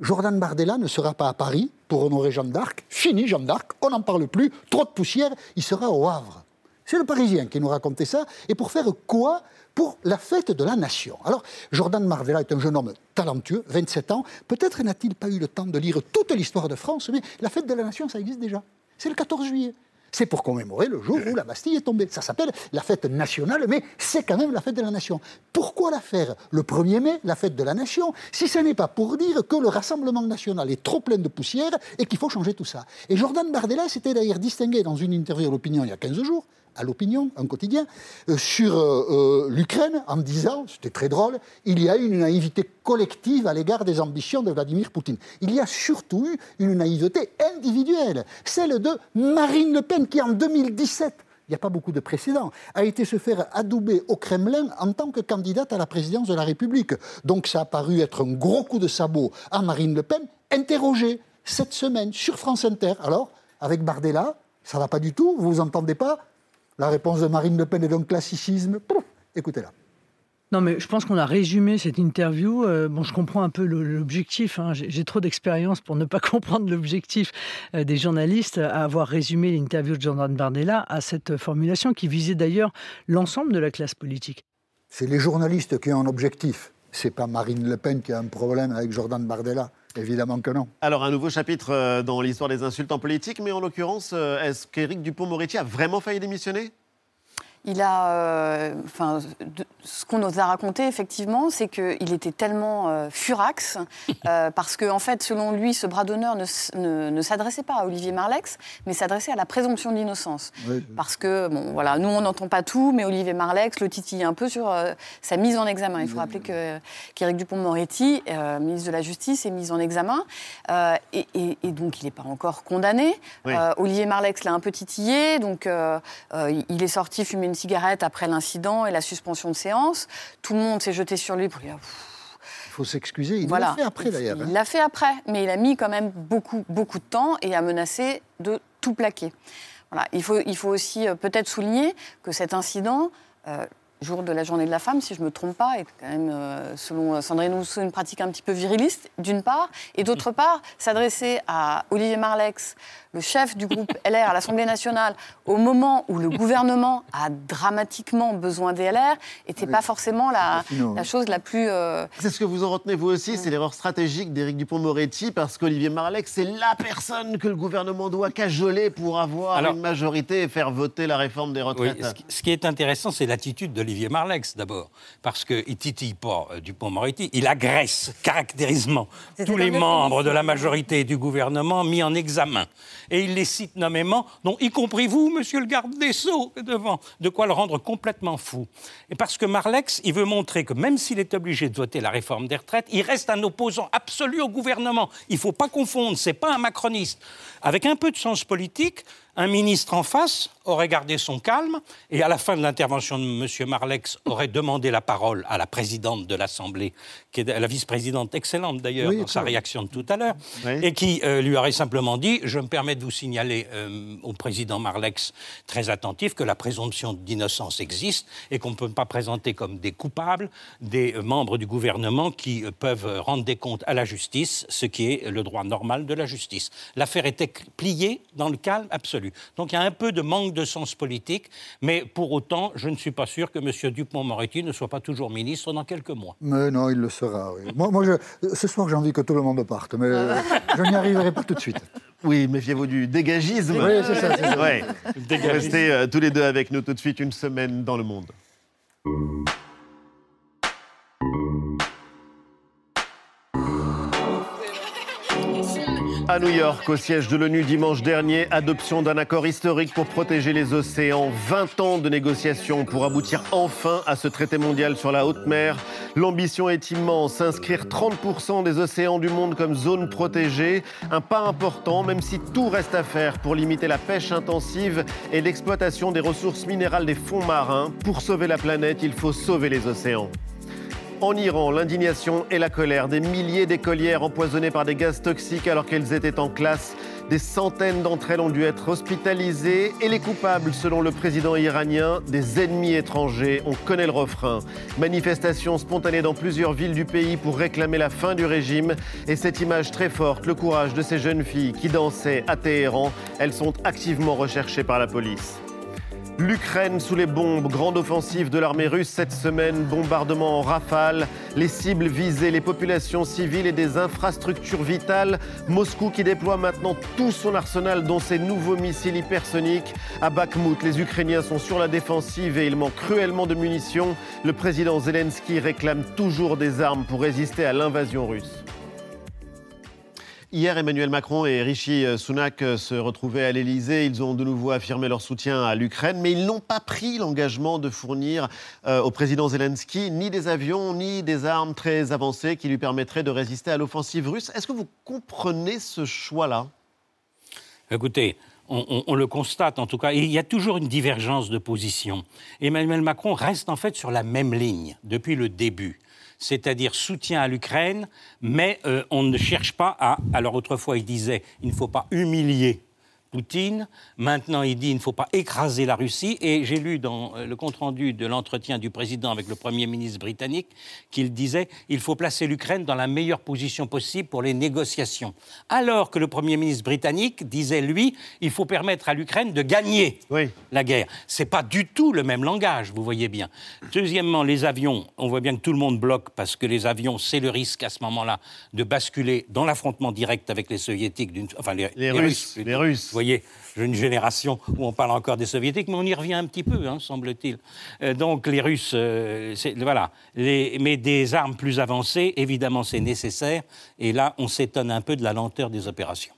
Jordan Bardella ne sera pas à Paris pour honorer Jeanne d'Arc. Fini Jeanne d'Arc, on n'en parle plus, trop de poussière, il sera au Havre. C'est le Parisien qui nous racontait ça. Et pour faire quoi? Pour la fête de la nation. Alors, Jordan Bardella est un jeune homme talentueux, 27 ans. Peut-être n'a-t-il pas eu le temps de lire toute l'histoire de France, mais la fête de la nation, ça existe déjà. C'est le 14 juillet. C'est pour commémorer le jour où la Bastille est tombée. Ça s'appelle la fête nationale, mais c'est quand même la fête de la nation. Pourquoi la faire le 1er mai, la fête de la nation, si ce n'est pas pour dire que le Rassemblement national est trop plein de poussière et qu'il faut changer tout ça? Et Jordan Bardella s'était d'ailleurs distingué dans une interview à l'opinion il y a 15 jours, à l'opinion, un quotidien, euh, sur euh, euh, l'Ukraine en disant, c'était très drôle, il y a eu une naïveté collective à l'égard des ambitions de Vladimir Poutine. Il y a surtout eu une naïveté individuelle, celle de Marine Le Pen qui en 2017 il n'y a pas beaucoup de précédents, a été se faire adouber au Kremlin en tant que candidate à la présidence de la République. Donc ça a paru être un gros coup de sabot à Marine Le Pen, interrogée cette semaine sur France Inter. Alors, avec Bardella, ça va pas du tout, vous vous entendez pas La réponse de Marine Le Pen est d'un classicisme. Pouf, Écoutez-la. Non, mais je pense qu'on a résumé cette interview. Euh, bon, je comprends un peu l'objectif. hein. J'ai j'ai trop d'expérience pour ne pas comprendre l'objectif euh, des journalistes à avoir résumé l'interview de Jordan Bardella à cette formulation qui visait d'ailleurs l'ensemble de la classe politique. C'est les journalistes qui ont un objectif. C'est pas Marine Le Pen qui a un problème avec Jordan Bardella. Évidemment que non. Alors, un nouveau chapitre euh, dans l'histoire des insultes en politique, mais en l'occurrence, euh, est-ce qu'Éric Dupont-Moretti a vraiment failli démissionner? Il a, euh, enfin, de- ce qu'on nous a raconté effectivement, c'est qu'il était tellement euh, furax euh, parce que en fait, selon lui, ce bras d'honneur ne, ne- ne s'adressait pas à Olivier Marlex, mais s'adressait à la présomption d'innocence. Oui. Parce que bon, voilà, nous on n'entend pas tout, mais Olivier Marlex le titille un peu sur euh, sa mise en examen. Il faut rappeler que qu'Éric Dupond-Moretti, euh, ministre de la Justice, est mis en examen et, et- et donc il n'est pas encore condamné. Oui. Olivier Marlex l'a un peu titillé, donc il est sorti fumer une cigarette après l'incident et la suspension de séance. Tout le monde s'est jeté sur lui pour lui dire Il faut s'excuser. Il voilà. l'a fait après d'ailleurs. Il hein. l'a fait après, mais il a mis quand même beaucoup, beaucoup de temps et a menacé de tout plaquer. Voilà. Il, faut, il faut aussi euh, peut-être souligner que cet incident, euh, jour de la journée de la femme, si je ne me trompe pas, est quand même, euh, selon Sandrine Rousseau, une pratique un petit peu viriliste, d'une part, et d'autre part, s'adresser à Olivier Marlex, le chef du groupe LR à l'Assemblée nationale, au moment où le gouvernement a dramatiquement besoin des LR, n'était Oui. pas forcément la, Sinon, la oui. chose la plus... euh, C'est ce que vous en retenez vous aussi, c'est l'erreur stratégique d'Éric Dupont-Moretti, parce qu'Olivier Marleix, c'est la personne que le gouvernement doit cajoler pour avoir Alors- une majorité et faire voter la réforme des Oui, retraites. ce qui- ce qui est intéressant, c'est l'attitude d'Olivier Marlex, d'abord. Parce qu'il ne titille pas euh, Dupont-Moretti, il agresse caractérisement tous les membres de la majorité du gouvernement mis en examen. Et il les cite nommément, dont y compris vous, monsieur le garde des Sceaux, devant. De quoi le rendre complètement fou. Et parce que Marlex, il veut montrer que même s'il est obligé de voter la réforme des retraites, il reste un opposant absolu au gouvernement. Il ne faut pas confondre, c'est pas un macroniste. Avec un peu de sens politique, Un ministre en face aurait gardé son calme et à la fin de l'intervention de M. Marlex aurait demandé la parole à la présidente de l'Assemblée, qui est la vice-présidente excellente d'ailleurs Oui, dans sa réaction de tout à l'heure, Oui. et qui euh, lui aurait simplement dit Je me permets de vous signaler euh, au président Marlex, très attentif, que la présomption d'innocence existe et qu'on ne peut pas présenter comme des coupables des euh, membres du gouvernement qui peuvent rendre des comptes à la justice, ce qui est le droit normal de la justice. L'affaire était pliée dans le calme absolu. Donc il y a un peu de manque de sens politique, mais pour autant, je ne suis pas sûr que M. Dupont-Moretti ne soit pas toujours ministre dans quelques mois. Mais non, il le sera. oui. Moi, moi, je- ce soir, j'ai envie que tout le monde parte, mais euh, je n'y arriverai pas tout de suite. Oui, méfiez-vous du dégagisme. Oui, c'est ça, c'est ça. Ouais. Dégagisme. Restez euh, tous les deux avec nous tout de suite, une semaine dans le monde. À New York, au siège de l'ONU dimanche dernier, adoption d'un accord historique pour protéger les océans. 20 ans de négociations pour aboutir enfin à ce traité mondial sur la haute mer. L'ambition est immense, inscrire 30% des océans du monde comme zone protégée. Un pas important, même si tout reste à faire pour limiter la pêche intensive et l'exploitation des ressources minérales des fonds marins. Pour sauver la planète, il faut sauver les océans. En Iran, l'indignation et la colère des milliers d'écolières empoisonnées par des gaz toxiques alors qu'elles étaient en classe. Des centaines d'entre elles ont dû être hospitalisées et les coupables, selon le président iranien, des ennemis étrangers. On connaît le refrain. Manifestations spontanées dans plusieurs villes du pays pour réclamer la fin du régime. Et cette image très forte, le courage de ces jeunes filles qui dansaient à Téhéran, elles sont activement recherchées par la police. L'Ukraine sous les bombes, grande offensive de l'armée russe cette semaine, bombardement en rafale, les cibles visées, les populations civiles et des infrastructures vitales. Moscou qui déploie maintenant tout son arsenal, dont ses nouveaux missiles hypersoniques. À Bakhmut, les Ukrainiens sont sur la défensive et il manque cruellement de munitions. Le président Zelensky réclame toujours des armes pour résister à l'invasion russe. Hier, Emmanuel Macron et Rishi Sunak se retrouvaient à l'Élysée. Ils ont de nouveau affirmé leur soutien à l'Ukraine, mais ils n'ont pas pris l'engagement de fournir euh, au président Zelensky ni des avions, ni des armes très avancées qui lui permettraient de résister à l'offensive russe. Est-ce que vous comprenez ce choix-là? Écoutez, on, on- le constate en tout cas, il y a toujours une divergence de position. Emmanuel Macron reste en fait sur la même ligne depuis le début. C'est-à-dire soutien à l'Ukraine, mais euh, on ne cherche pas à. Alors autrefois, il disait il ne faut pas humilier Poutine. Maintenant, il dit il ne faut pas écraser la Russie. Et j'ai lu dans euh, le compte-rendu de l'entretien du président avec le Premier ministre britannique qu'il disait il faut placer l'Ukraine dans la meilleure position possible pour les négociations. Alors que le Premier ministre britannique disait, lui, il faut permettre à l'Ukraine de gagner la guerre. C'est pas du tout le même langage, vous voyez bien. Deuxièmement, les avions, on voit bien que tout le monde bloque parce que les avions, c'est le risque à ce moment-là de basculer dans l'affrontement direct avec les soviétiques, enfin les, Les Russes, les Russes. Voyez, une génération où on parle encore des soviétiques, mais on y revient un petit peu, hein, semble-t-il. Euh, donc les Russes, euh, voilà. Mais des armes plus avancées, évidemment, c'est nécessaire. Et là, on s'étonne un peu de la lenteur des opérations.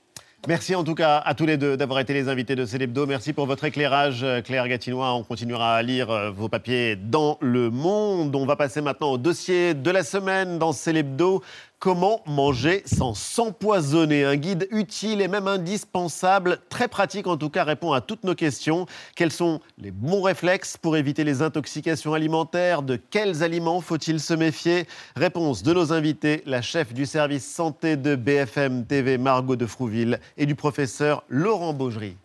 Merci en tout cas à tous les deux d'avoir été les invités de Célébdo. Merci pour votre éclairage, euh, Claire Gatinois. On continuera à lire vos papiers dans Le Monde. On va passer maintenant au dossier de la semaine dans Célébdo. Comment manger sans s'empoisonner Un guide utile et même indispensable, très pratique en tout cas, répond à toutes nos questions. Quels sont les bons réflexes pour éviter les intoxications alimentaires? De quels aliments faut-il se méfier? Réponse de nos invités, la chef du service santé de BFM TV, Margot de Frouville, et du professeur Laurent Baugerie.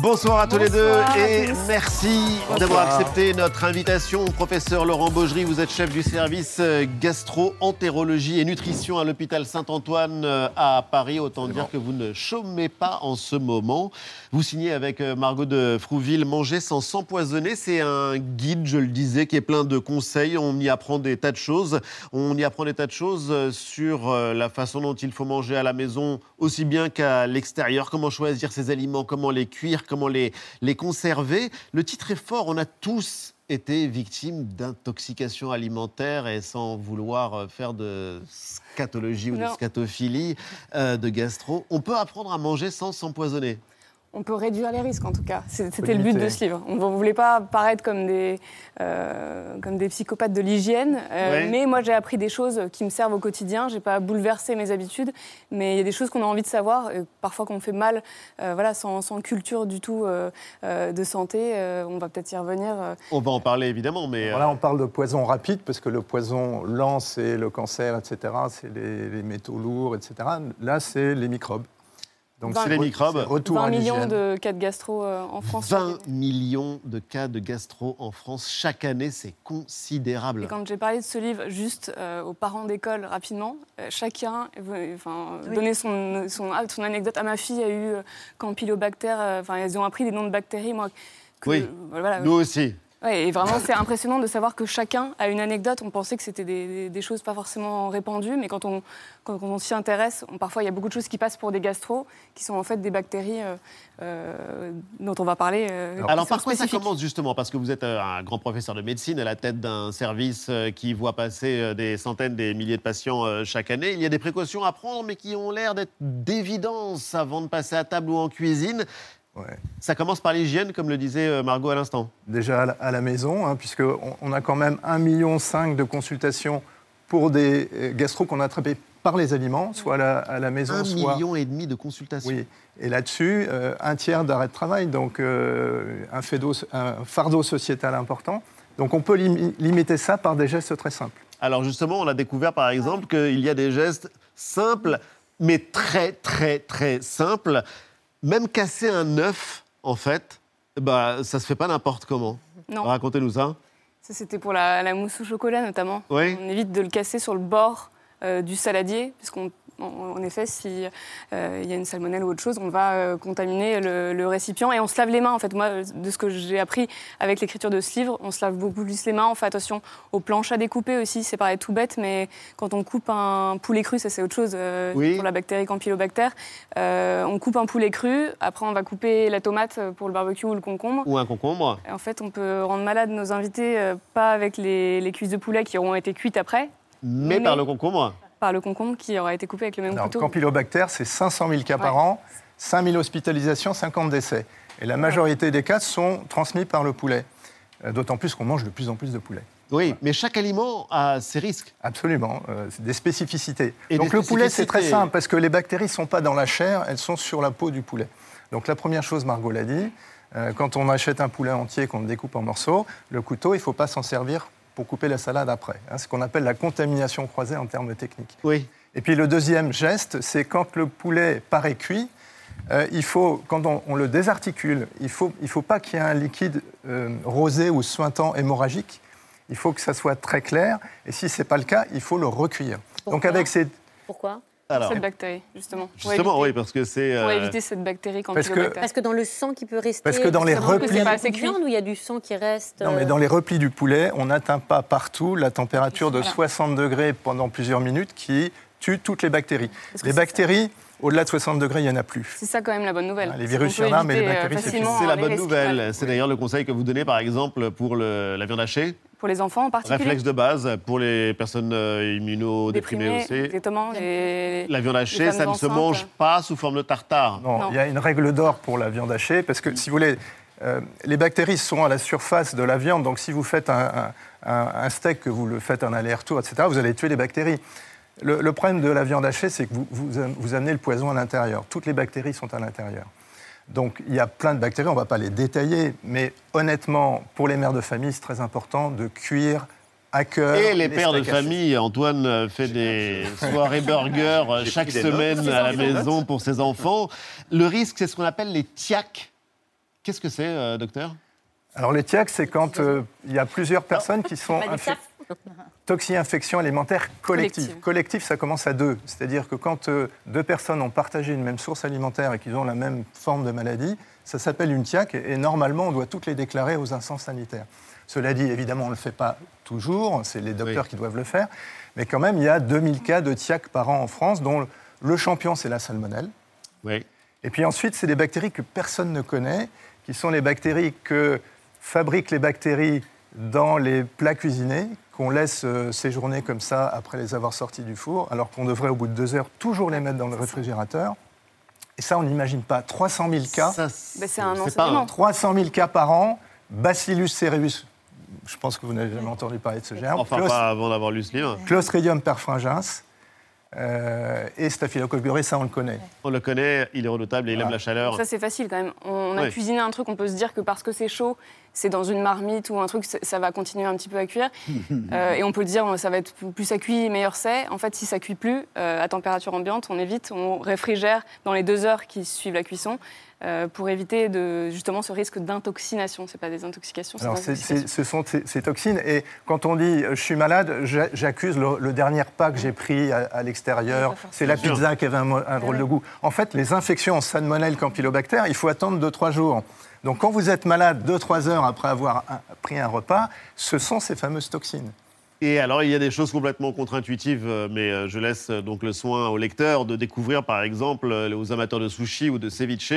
Bonsoir à tous les deux et merci d'avoir accepté notre invitation. Professeur Laurent Baugerie, vous êtes chef du service euh, gastro-entérologie et nutrition à l'hôpital Saint-Antoine euh, à Paris. Autant dire que vous ne chômez pas en ce moment. Vous signez avec euh, Margot de Frouville Manger sans s'empoisonner. C'est un guide, je le disais, qui est plein de conseils. On y apprend des tas de choses. On y apprend des tas de choses euh, sur euh, la façon dont il faut manger à la maison, aussi bien qu'à l'extérieur. Comment choisir ses aliments, comment les cuire, comment les, les conserver. Le titre est fort. On a tous été victimes d'intoxication alimentaire et sans vouloir faire de scatologie ou de scatophilie, euh, de gastro. On peut apprendre à manger sans s'empoisonner. On peut réduire les risques en tout cas. C'était le but de ce livre. On ne voulait pas paraître comme des, euh, comme des psychopathes de l'hygiène, euh, mais moi j'ai appris des choses qui me servent au quotidien. J'ai pas bouleversé mes habitudes, mais il y a des choses qu'on a envie de savoir, et parfois qu'on fait mal, euh, voilà, sans, sans, culture du tout de santé. on va peut-être y revenir. On va en parler évidemment, mais là on parle de poison rapide parce que le poison lent c'est le cancer, etc. C'est les, les métaux lourds, etc. Là c'est les microbes. Donc c'est les microbes. Retour 20 millions de cas de gastro euh, en France. 20 millions de cas de gastro en France chaque année, c'est considérable. Et quand j'ai parlé de ce livre juste euh, aux parents d'école rapidement, euh, chacun enfin, donnait son, son, ah, son, anecdote. À ah, ma fille a eu Campylobacter, enfin elles ont appris des noms de bactéries. Moi, oui, nous aussi. Ouais, et vraiment, c'est impressionnant de savoir que chacun a une anecdote. On pensait que c'était des, choses pas forcément répandues, mais quand on, quand on s'y intéresse, parfois il y a beaucoup de choses qui passent pour des gastro, qui sont en fait des bactéries euh, euh, dont on va parler. Euh, Alors, par quoi ça commence justement? Parce que vous êtes un grand professeur de médecine à la tête d'un service qui voit passer des centaines, des milliers de patients chaque année. Il y a des précautions à prendre, mais qui ont l'air d'être d'évidence avant de passer à table ou en cuisine. Ça commence par l'hygiène, comme le disait euh, Margot à l'instant. Déjà à la maison, hein, puisqu'on on a quand même 1,5 million de consultations pour des euh, gastro qu'on a attrapés par les aliments, soit à la, maison, soit... Un million et demi de consultations. Oui. Et là-dessus, euh, un tiers d'arrêt de travail, donc un, fardeau sociétal important. Donc on peut limiter ça par des gestes très simples. Alors justement, on a découvert par exemple qu'il y a des gestes simples, mais très très très simples même casser un œuf, en fait, bah, ça se fait pas n'importe comment. Non. Racontez-nous ça. Ça, c'était pour la, mousse au chocolat, notamment. Oui. On évite de le casser sur le bord euh, du saladier, puisqu'on en effet, s'il euh, y a une salmonelle ou autre chose, on va euh, contaminer le, récipient et on se lave les mains. En fait, moi, de ce que j'ai appris avec l'écriture de ce livre, on se lave beaucoup plus les mains. On fait attention aux planches à découper aussi. C'est pareil tout bête, mais quand on coupe un poulet cru, ça c'est autre chose euh, pour la bactérie Campylobacter. on coupe un poulet cru. Après, on va couper la tomate pour le barbecue ou le concombre. Ou un concombre. Et en fait, on peut rendre malade nos invités, pas avec les, les cuisses de poulet qui auront été cuites après, mais, par le concombre par le concombre qui aura été coupé avec le même couteau. Campylobacter, c'est 500 000 cas par an, 5 000 hospitalisations, 50 décès. Et la majorité des cas sont transmis par le poulet. Euh, d'autant plus qu'on mange de plus en plus de poulet. Oui, mais chaque aliment a ses risques. Absolument, euh, des spécificités. Donc le poulet, c'est très simple, parce que les bactéries ne sont pas dans la chair, elles sont sur la peau du poulet. Donc la première chose, Margot l'a dit, euh, quand on achète un poulet entier qu'on découpe en morceaux, le couteau, il ne faut pas s'en servir pour couper la salade après. Hein, ce qu'on appelle la contamination croisée en termes techniques. Oui. Et puis le deuxième geste, c'est quand le poulet paraît cuit, euh, il faut, quand on, le désarticule, il ne faut, il faut pas qu'il y ait un liquide euh, rosé ou suintant hémorragique. Il faut que ça soit très clair. Et si ce n'est pas le cas, il faut le recuire. Donc avec ces... Pourquoi cette bactérie, justement. Justement, oui, parce que c'est. Pour euh, éviter cette bactérie quand parce que, parce que dans le sang qui peut rester. Parce que dans les replis. C'est viande où il y a du sang qui reste. Non, mais dans les replis du poulet, on n'atteint pas partout la température de 60 degrés pendant plusieurs minutes qui tue toutes les bactéries. Les bactéries. Au-delà de 60 degrés, il n'y en a plus. C'est ça quand même la bonne nouvelle. les virus, il y en a, mais les bactéries, c'est C'est la bonne nouvelle. C'est d'ailleurs le conseil que vous donnez, par exemple, pour le, la viande hachée pour les enfants en particulier. Réflexe de base pour les personnes euh, immunodéprimées aussi. Exactement. la viande hachée, ça ne se mange pas sous forme de tartare. Non, il y a une règle d'or pour la viande hachée, parce que si vous voulez, euh, les bactéries sont à la surface de la viande, donc si vous faites un, un, steak, que vous le faites un aller-retour, etc., vous allez tuer les bactéries. Le, problème de la viande hachée, c'est que vous, vous amenez le poison à l'intérieur. Toutes les bactéries sont à l'intérieur. Donc il y a plein de bactéries, on ne va pas les détailler, mais honnêtement, pour les mères de famille, c'est très important de cuire à cœur. Et les, pères de famille, Antoine fait des soirées burgers chaque semaine à la maison pour ses enfants. Le risque, c'est ce qu'on appelle les TIAC. Qu'est-ce que c'est, euh, docteur? Alors les TIAC, c'est quand euh, il y a plusieurs personnes qui sont infectées. Toxi-infection alimentaire collective. Collective. ça commence à deux. C'est-à-dire que quand euh, deux personnes ont partagé une même source alimentaire et qu'ils ont la même forme de maladie, ça s'appelle une TIAC et, normalement, on doit toutes les déclarer aux instances sanitaires. Cela dit, évidemment, on ne le fait pas toujours, c'est les docteurs qui doivent le faire, mais quand même, il y a 2000 cas de TIAC par an en France, dont le champion, c'est la salmonelle. Oui. Et puis ensuite, c'est des bactéries que personne ne connaît, qui sont les bactéries que fabriquent les bactéries dans les plats cuisinés, qu'on laisse euh, séjourner comme ça après les avoir sortis du four, alors qu'on devrait au bout de deux heures toujours les mettre dans le réfrigérateur. Et ça, on n'imagine pas. 300 000 cas. Ben, c'est un C'est enseignement. 300 000 cas par an. Bacillus cereus. Je pense que vous n'avez jamais entendu parler de ce germe. Enfin, Clos- pas avant d'avoir lu ce livre. Clostridium perfringens. euh, et Staphylococcus aureus, ça on le connaît. On le connaît, il est redoutable et il aime la chaleur. Ça, c'est facile quand même. On a Oui. cuisiné un truc, on peut se dire que parce que c'est chaud, c'est dans une marmite ou un truc, ça va continuer un petit peu à cuire. Euh, et on peut le dire, ça va être plus ça cuit, meilleur c'est. En fait, si ça cuit plus euh, à température ambiante, on évite, on réfrigère dans les deux heures qui suivent la cuisson euh, pour éviter de, justement ce risque d'intoxination. C'est pas des intoxications, c'est Alors, des c'est- intoxications. c'est- ce sont ces, ces toxines. Et quand on dit je suis malade, j'a- j'accuse le, le dernier repas que j'ai pris à, à l'extérieur. C'est la pizza qui avait un, drôle de goût. En fait, les infections en salmonelle campylobacter, il faut attendre 2-3 jours. Donc, quand vous êtes malade 2-3 heures après avoir pris un repas, ce sont ces fameuses toxines. Et alors, il y a des choses complètement contre-intuitives, euh, mais euh, je laisse euh, donc le soin aux lecteurs de découvrir, par exemple, aux amateurs de sushi ou de ceviche,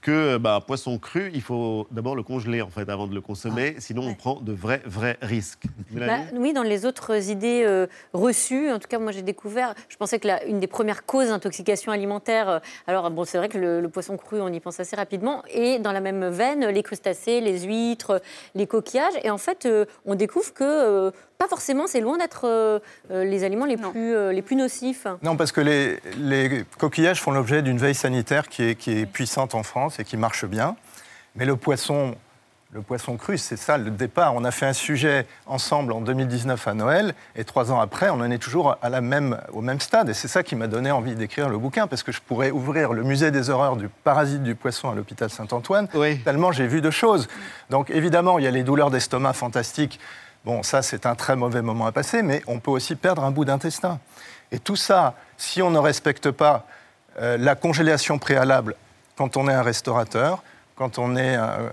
que bah, un poisson cru, il faut d'abord le congeler en fait avant de le consommer, sinon on prend de vrais vrais risques. Bah, oui, dans les autres idées euh, reçues, en tout cas, moi j'ai découvert, je pensais que la- une des premières causes d'intoxication alimentaire, euh, alors bon, c'est vrai que le, le poisson cru, on y pense assez rapidement, et dans la même veine, les crustacés, les huîtres, les coquillages, et en fait, euh, on découvre que pas forcément, c'est loin d'être euh, euh, les aliments les plus, euh, les plus nocifs. Non, parce que les, les coquillages font l'objet d'une veille sanitaire qui est, qui est puissante en France et qui marche bien. Mais le poisson, le poisson cru, c'est ça le départ. On a fait un sujet ensemble en 2019 à Noël, et trois ans après, on en est toujours à la même, au même stade. Et c'est ça qui m'a donné envie d'écrire le bouquin, parce que je pourrais ouvrir le musée des horreurs du parasite du poisson à l'hôpital Saint-Antoine, tellement j'ai vu de choses. Donc évidemment, il y a les douleurs d'estomac fantastiques. Bon, ça, c'est un très mauvais moment à passer, mais on peut aussi perdre un bout d'intestin. Et tout ça, si on ne respecte pas euh, la congélation préalable quand on est un restaurateur, quand on est un,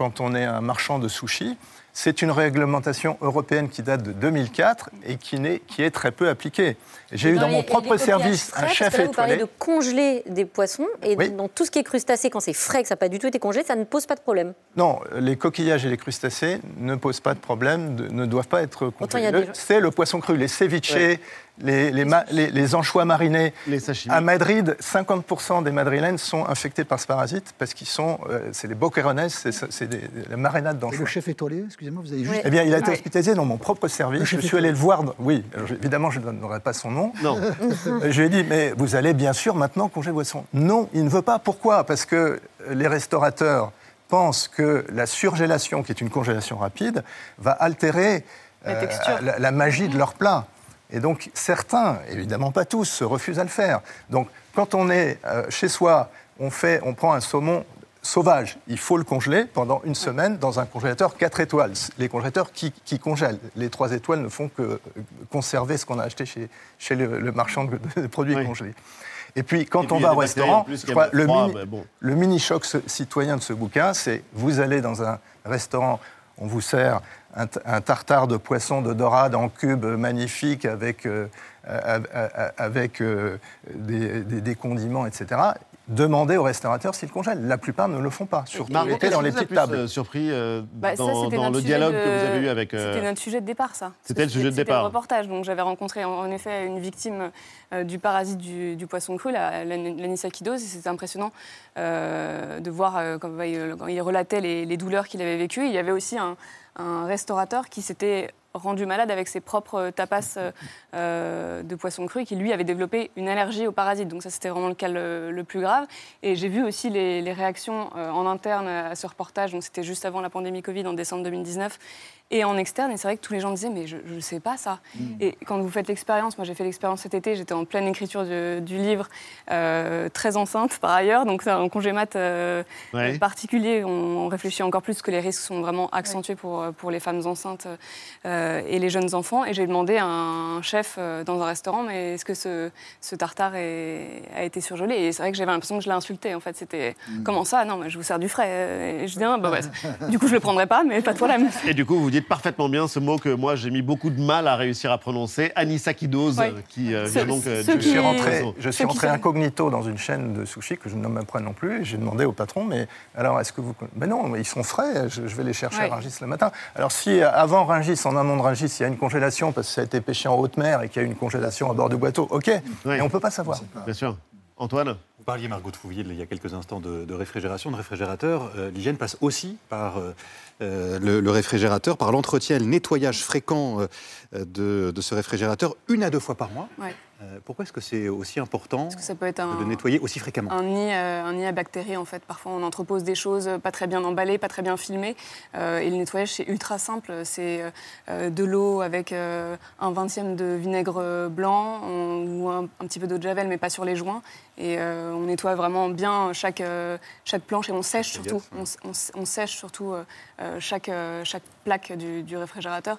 un marchand de sushi, c'est une réglementation européenne qui date de 2004 et qui, qui est très peu appliquée. J'ai eu dans les- mon les propre service frais, un parce chef que là, Vous parlez étoilé. de congeler des poissons, et dans tout ce qui est crustacé, quand c'est frais, que ça n'a pas du tout été congelé, ça ne pose pas de problème. Non, les coquillages et les crustacés ne posent pas de problème, de- ne doivent pas être congelés. des- C'est le poisson cru, les ceviches, Ouais. les, les, ma- les- les anchois marinés. Les sashimi. À Madrid, 50% des madrilènes sont infectés par ce parasite parce qu'ils sont, euh, c'est les boquerones, c'est des- la marinade Et d'anchois. le chef étoilé, excusez-moi, vous avez juste. Eh bien, il a été Ouais. hospitalisé dans mon propre service. Je suis allé étoilé. le voir. Oui, évidemment, je ne donnerai pas son nom. Non. Je lui ai dit, mais vous allez bien sûr maintenant congeler boisson. Non, il ne veut pas. Pourquoi? Parce que les restaurateurs pensent que la surgélation, qui est une congélation rapide, va altérer La euh, la magie de leur plat. Et donc certains, évidemment pas tous, se refusent à le faire. Donc quand on est euh, chez soi, on, fait, on prend un saumon sauvage, il faut le congeler pendant une semaine dans un congélateur 4 étoiles. Les congélateurs qui, qui congèlent. Les 3 étoiles ne font que euh, conserver ce qu'on a acheté chez, chez le, le marchand de, de produits congelés. Et puis, quand Et puis, on va au restaurant, plus, crois, le froid, mini, bon. le ce- citoyen de ce bouquin, c'est vous allez dans un restaurant, on vous sert un, tartare de poisson de dorade en cube magnifique avec, euh, avec euh, des, des- des condiments, etc. Demandez au restaurateur s'il congèle. La plupart ne le font pas, surtout Margot, dans les petites tables. euh, surpris euh, Bah, dans, c'était dans notre le sujet dialogue de- que vous avez eu avec. euh, C'était notre sujet de départ, ça. C'était le sujet de C'était départ. le reportage. Donc j'avais rencontré en, en effet une victime euh, du parasite du, du poisson cru, la- la- et c'était impressionnant euh, de voir euh, quand, il- quand il relatait les, les douleurs qu'il avait vécues. Il y avait aussi un, un restaurateur qui s'était rendu malade avec ses propres tapas euh, euh, de poisson cru, qui lui avait développé une allergie au parasite. Donc ça, c'était vraiment le cas le, le plus grave. Et j'ai vu aussi les, les réactions euh, en interne à ce reportage. Donc c'était juste avant la pandémie Covid en décembre 2019 et en externe. Et c'est vrai que tous les gens disaient, mais je ne sais pas ça. Et quand vous faites l'expérience, moi j'ai fait l'expérience cet été, j'étais en pleine écriture du, du livre, euh, très enceinte par ailleurs, donc c'est un congé mat euh, Ouais. particulier. On, on réfléchit encore plus que les risques sont vraiment accentués pour, pour les femmes enceintes euh, et les jeunes enfants. Et j'ai demandé à un chef euh, dans un restaurant, mais est-ce que ce, ce tartare est- a été surgelé? Et c'est vrai que j'avais l'impression que je l'ai insulté. En fait, c'était comment ça? Non, mais je vous sers du frais. Et je dis, ah, bah, ouais. du coup, je le prendrai pas, mais pas de problème. Et du coup, vous dites parfaitement bien ce mot que moi j'ai mis beaucoup de mal à réussir à prononcer, anisakidose, Ouais. qui euh, vient donc euh, du- Je suis qui- rentré, je suis qui rentré sont- incognito dans une chaîne de sushis que je ne nomme pas non plus. Et j'ai demandé au patron, mais alors est-ce que vous. Ben non, mais ils sont frais, je, je vais les chercher Ouais. à Rungis le matin. Alors si euh, avant Rungis, en amont de Rungis, il y a une congélation parce que ça a été pêché en haute mer et qu'il y a une congélation à bord du bateau, ok, mais on ne peut pas savoir. Bien sûr. Antoine parliez, Margot Trouville, il y a quelques instants de, réfrigération, de réfrigérateur. L'hygiène passe aussi par le, réfrigérateur, par l'entretien et le nettoyage fréquent de, ce réfrigérateur, une à deux fois par mois. Euh, pourquoi est-ce que c'est aussi important que ça peut être un, de nettoyer aussi fréquemment un nid, euh, un nid à bactéries, en fait. Parfois, on entrepose des choses pas très bien emballées, pas très bien filmées. Euh, et le nettoyage, c'est ultra simple. C'est de l'eau avec un vingtième de vinaigre blanc ou un, petit peu d'eau de javel, mais pas sur les joints. Et on nettoie vraiment bien chaque, chaque planche et on sèche surtout. On, sèche surtout chaque, chaque plaque du, du réfrigérateur.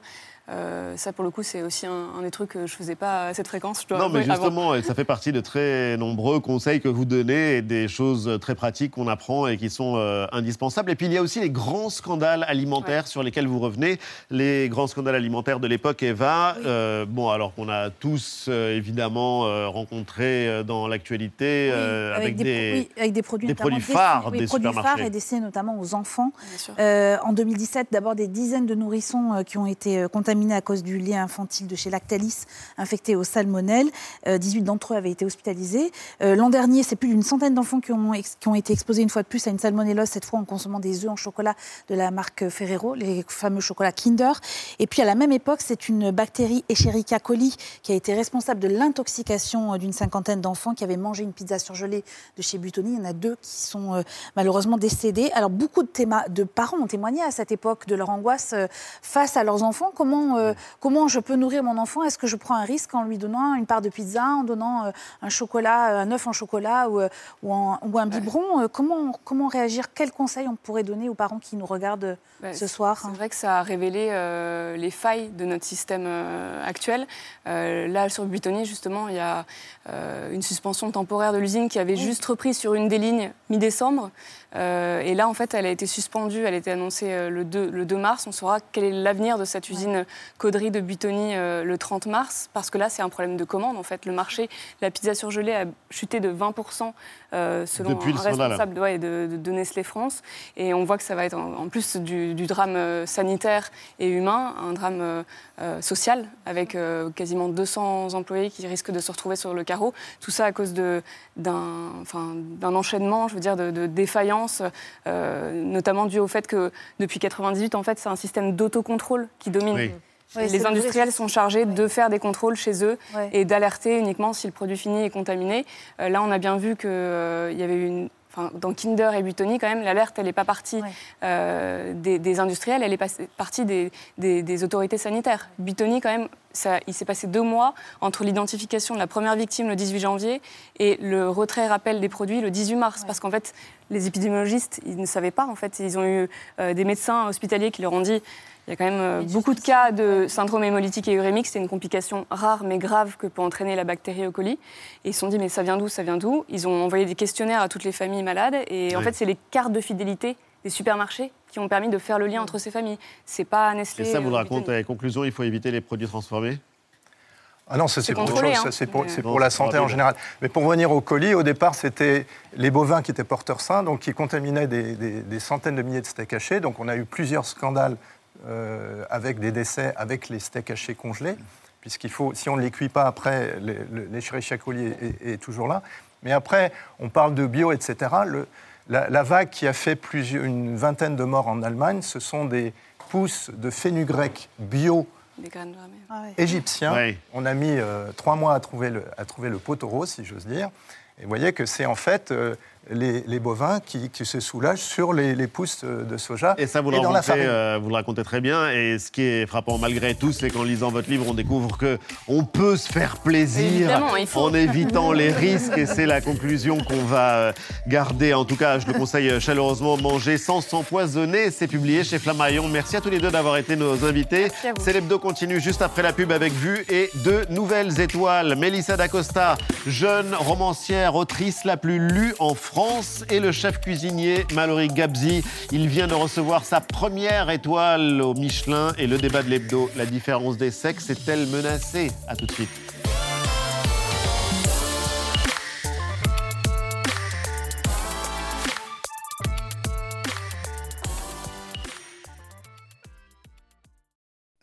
Euh, ça, pour le coup, c'est aussi un, des trucs que je ne faisais pas à cette fréquence. non, mais justement, ça fait partie de très nombreux conseils que vous donnez et des choses très pratiques qu'on apprend et qui sont euh, indispensables. Et puis, il y a aussi les grands scandales alimentaires sur lesquels vous revenez. Les grands scandales alimentaires de l'époque, Eva. Euh, bon, alors qu'on a tous, évidemment, rencontré dans l'actualité avec, des, avec, des, produits, des produits phares des, produits phares et destinés notamment aux enfants. en 2017, d'abord, des dizaines de nourrissons qui ont été contaminés à cause du lait infantile de chez Lactalis, infecté au salmonelle. 18 euh, d'entre eux avaient été hospitalisés. Euh, l'an dernier, c'est plus d'une centaine d'enfants qui ont, été exposés une fois de plus à une salmonellose, cette fois en consommant des œufs en chocolat de la marque Ferrero, les fameux chocolats Kinder. Et puis à la même époque, c'est une bactérie Escherichia coli qui a été responsable de l'intoxication euh, d'une cinquantaine d'enfants qui avaient mangé une pizza surgelée de chez Butoni. Il y en a deux qui sont malheureusement décédés. Alors beaucoup de, de parents ont témoigné à cette époque de leur angoisse face à leurs enfants. Comment euh, comment, je peux nourrir mon enfant? Est-ce que je prends un risque en lui donnant une part de pizza, en donnant euh, un chocolat, euh, un œuf en chocolat ou, ou, un biberon? Comment, comment réagir? Quels conseils on pourrait donner aux parents qui nous regardent ce soir? C'est vrai que ça a révélé les failles de notre système actuel. là, sur Buitoni, justement, il y a une suspension temporaire de l'usine qui avait juste repris sur une des lignes mi-décembre. et là, en fait, elle a été suspendue, elle a été annoncée le 2, le 2 mars. On saura quel est l'avenir de cette usine Cauderie de Buitoni euh, le 30 mars, parce que là, c'est un problème de commande. En fait, le marché, la pizza surgelée a chuté de 20% euh, selon un responsable de, Nestlé France. Et on voit que ça va être, en, plus du, drame euh, sanitaire et humain, un drame social, avec quasiment 200 employés qui risquent de se retrouver sur le carreau. Tout ça à cause d'un enfin, enchaînement, je veux dire, de, défaillances, notamment dû au fait que depuis 98, en fait, c'est un système d'autocontrôle qui domine les industriels sont chargés de faire des contrôles chez eux et d'alerter uniquement si le produit fini est contaminé. Euh, là, on a bien vu qu'il euh, y avait une dans Kinder et Butoni, quand même, l'alerte, elle n'est pas partie euh, des, industriels, elle est partie des, autorités sanitaires. Butoni, quand même, ça, il s'est passé deux mois entre l'identification de la première victime le 18 janvier et le retrait-rappel des produits le 18 mars. Parce qu'en fait, les épidémiologistes, ils ne savaient pas. En fait, ils ont eu des médecins hospitaliers qui leur ont dit il y a quand même euh, beaucoup de cas de syndrome hémolytique et urémique. C'est une complication rare mais grave que peut entraîner la bactérie E. coli. Et ils se sont dit, mais ça vient d'où Ça vient d'où? Ils ont envoyé des questionnaires à toutes les familles malades. Et en fait, c'est les cartes de fidélité des supermarchés qui ont permis de faire le lien entre ces familles. C'est pas Nestlé. Et ça, vous le racontez. Conclusion, il faut éviter les produits transformés? Ah non, ça c'est pour autre chose, hein. c'est pour, pour, la santé en général. Mais pour revenir au colis, au départ, c'était les bovins qui étaient porteurs sains, donc qui contaminaient des, des, centaines de milliers de steaks hachés. Donc on a eu plusieurs scandales euh, avec des décès avec les steaks hachés congelés, puisqu'il faut, si on ne les cuit pas après, l'écherichia coli est, est, toujours là. Mais après, on parle de bio, etc. Le, la, vague qui a fait une vingtaine de morts en Allemagne, ce sont des pousses de fenugrec bio ah égyptiens. On a mis euh, trois mois à trouver le, à trouver le pot si j'ose dire. Et vous voyez que c'est en fait euh, les, bovins qui, se soulagent sur les, pousses de soja. Et ça, vous, le, racontez, euh, vous le racontez très bien. Et ce qui est frappant malgré tout, c'est qu'en lisant votre livre, on découvre qu'on peut se faire plaisir en évitant les risques. Et c'est la conclusion qu'on va euh, garder. En tout cas, je le conseille chaleureusement, manger sans s'empoisonner. C'est publié chez Flammarion. Merci à tous les deux d'avoir été nos invités. C'est l'hebdo continue juste après la pub avec Vue et deux nouvelles étoiles. Mélissa D'Acosta, jeune romancière, autrice la plus lue en France France et le chef cuisinier Mallory Gabzi. Il vient de recevoir sa première étoile au Michelin et le débat de l'hebdo. La différence des sexes est-elle menacée? À tout de suite.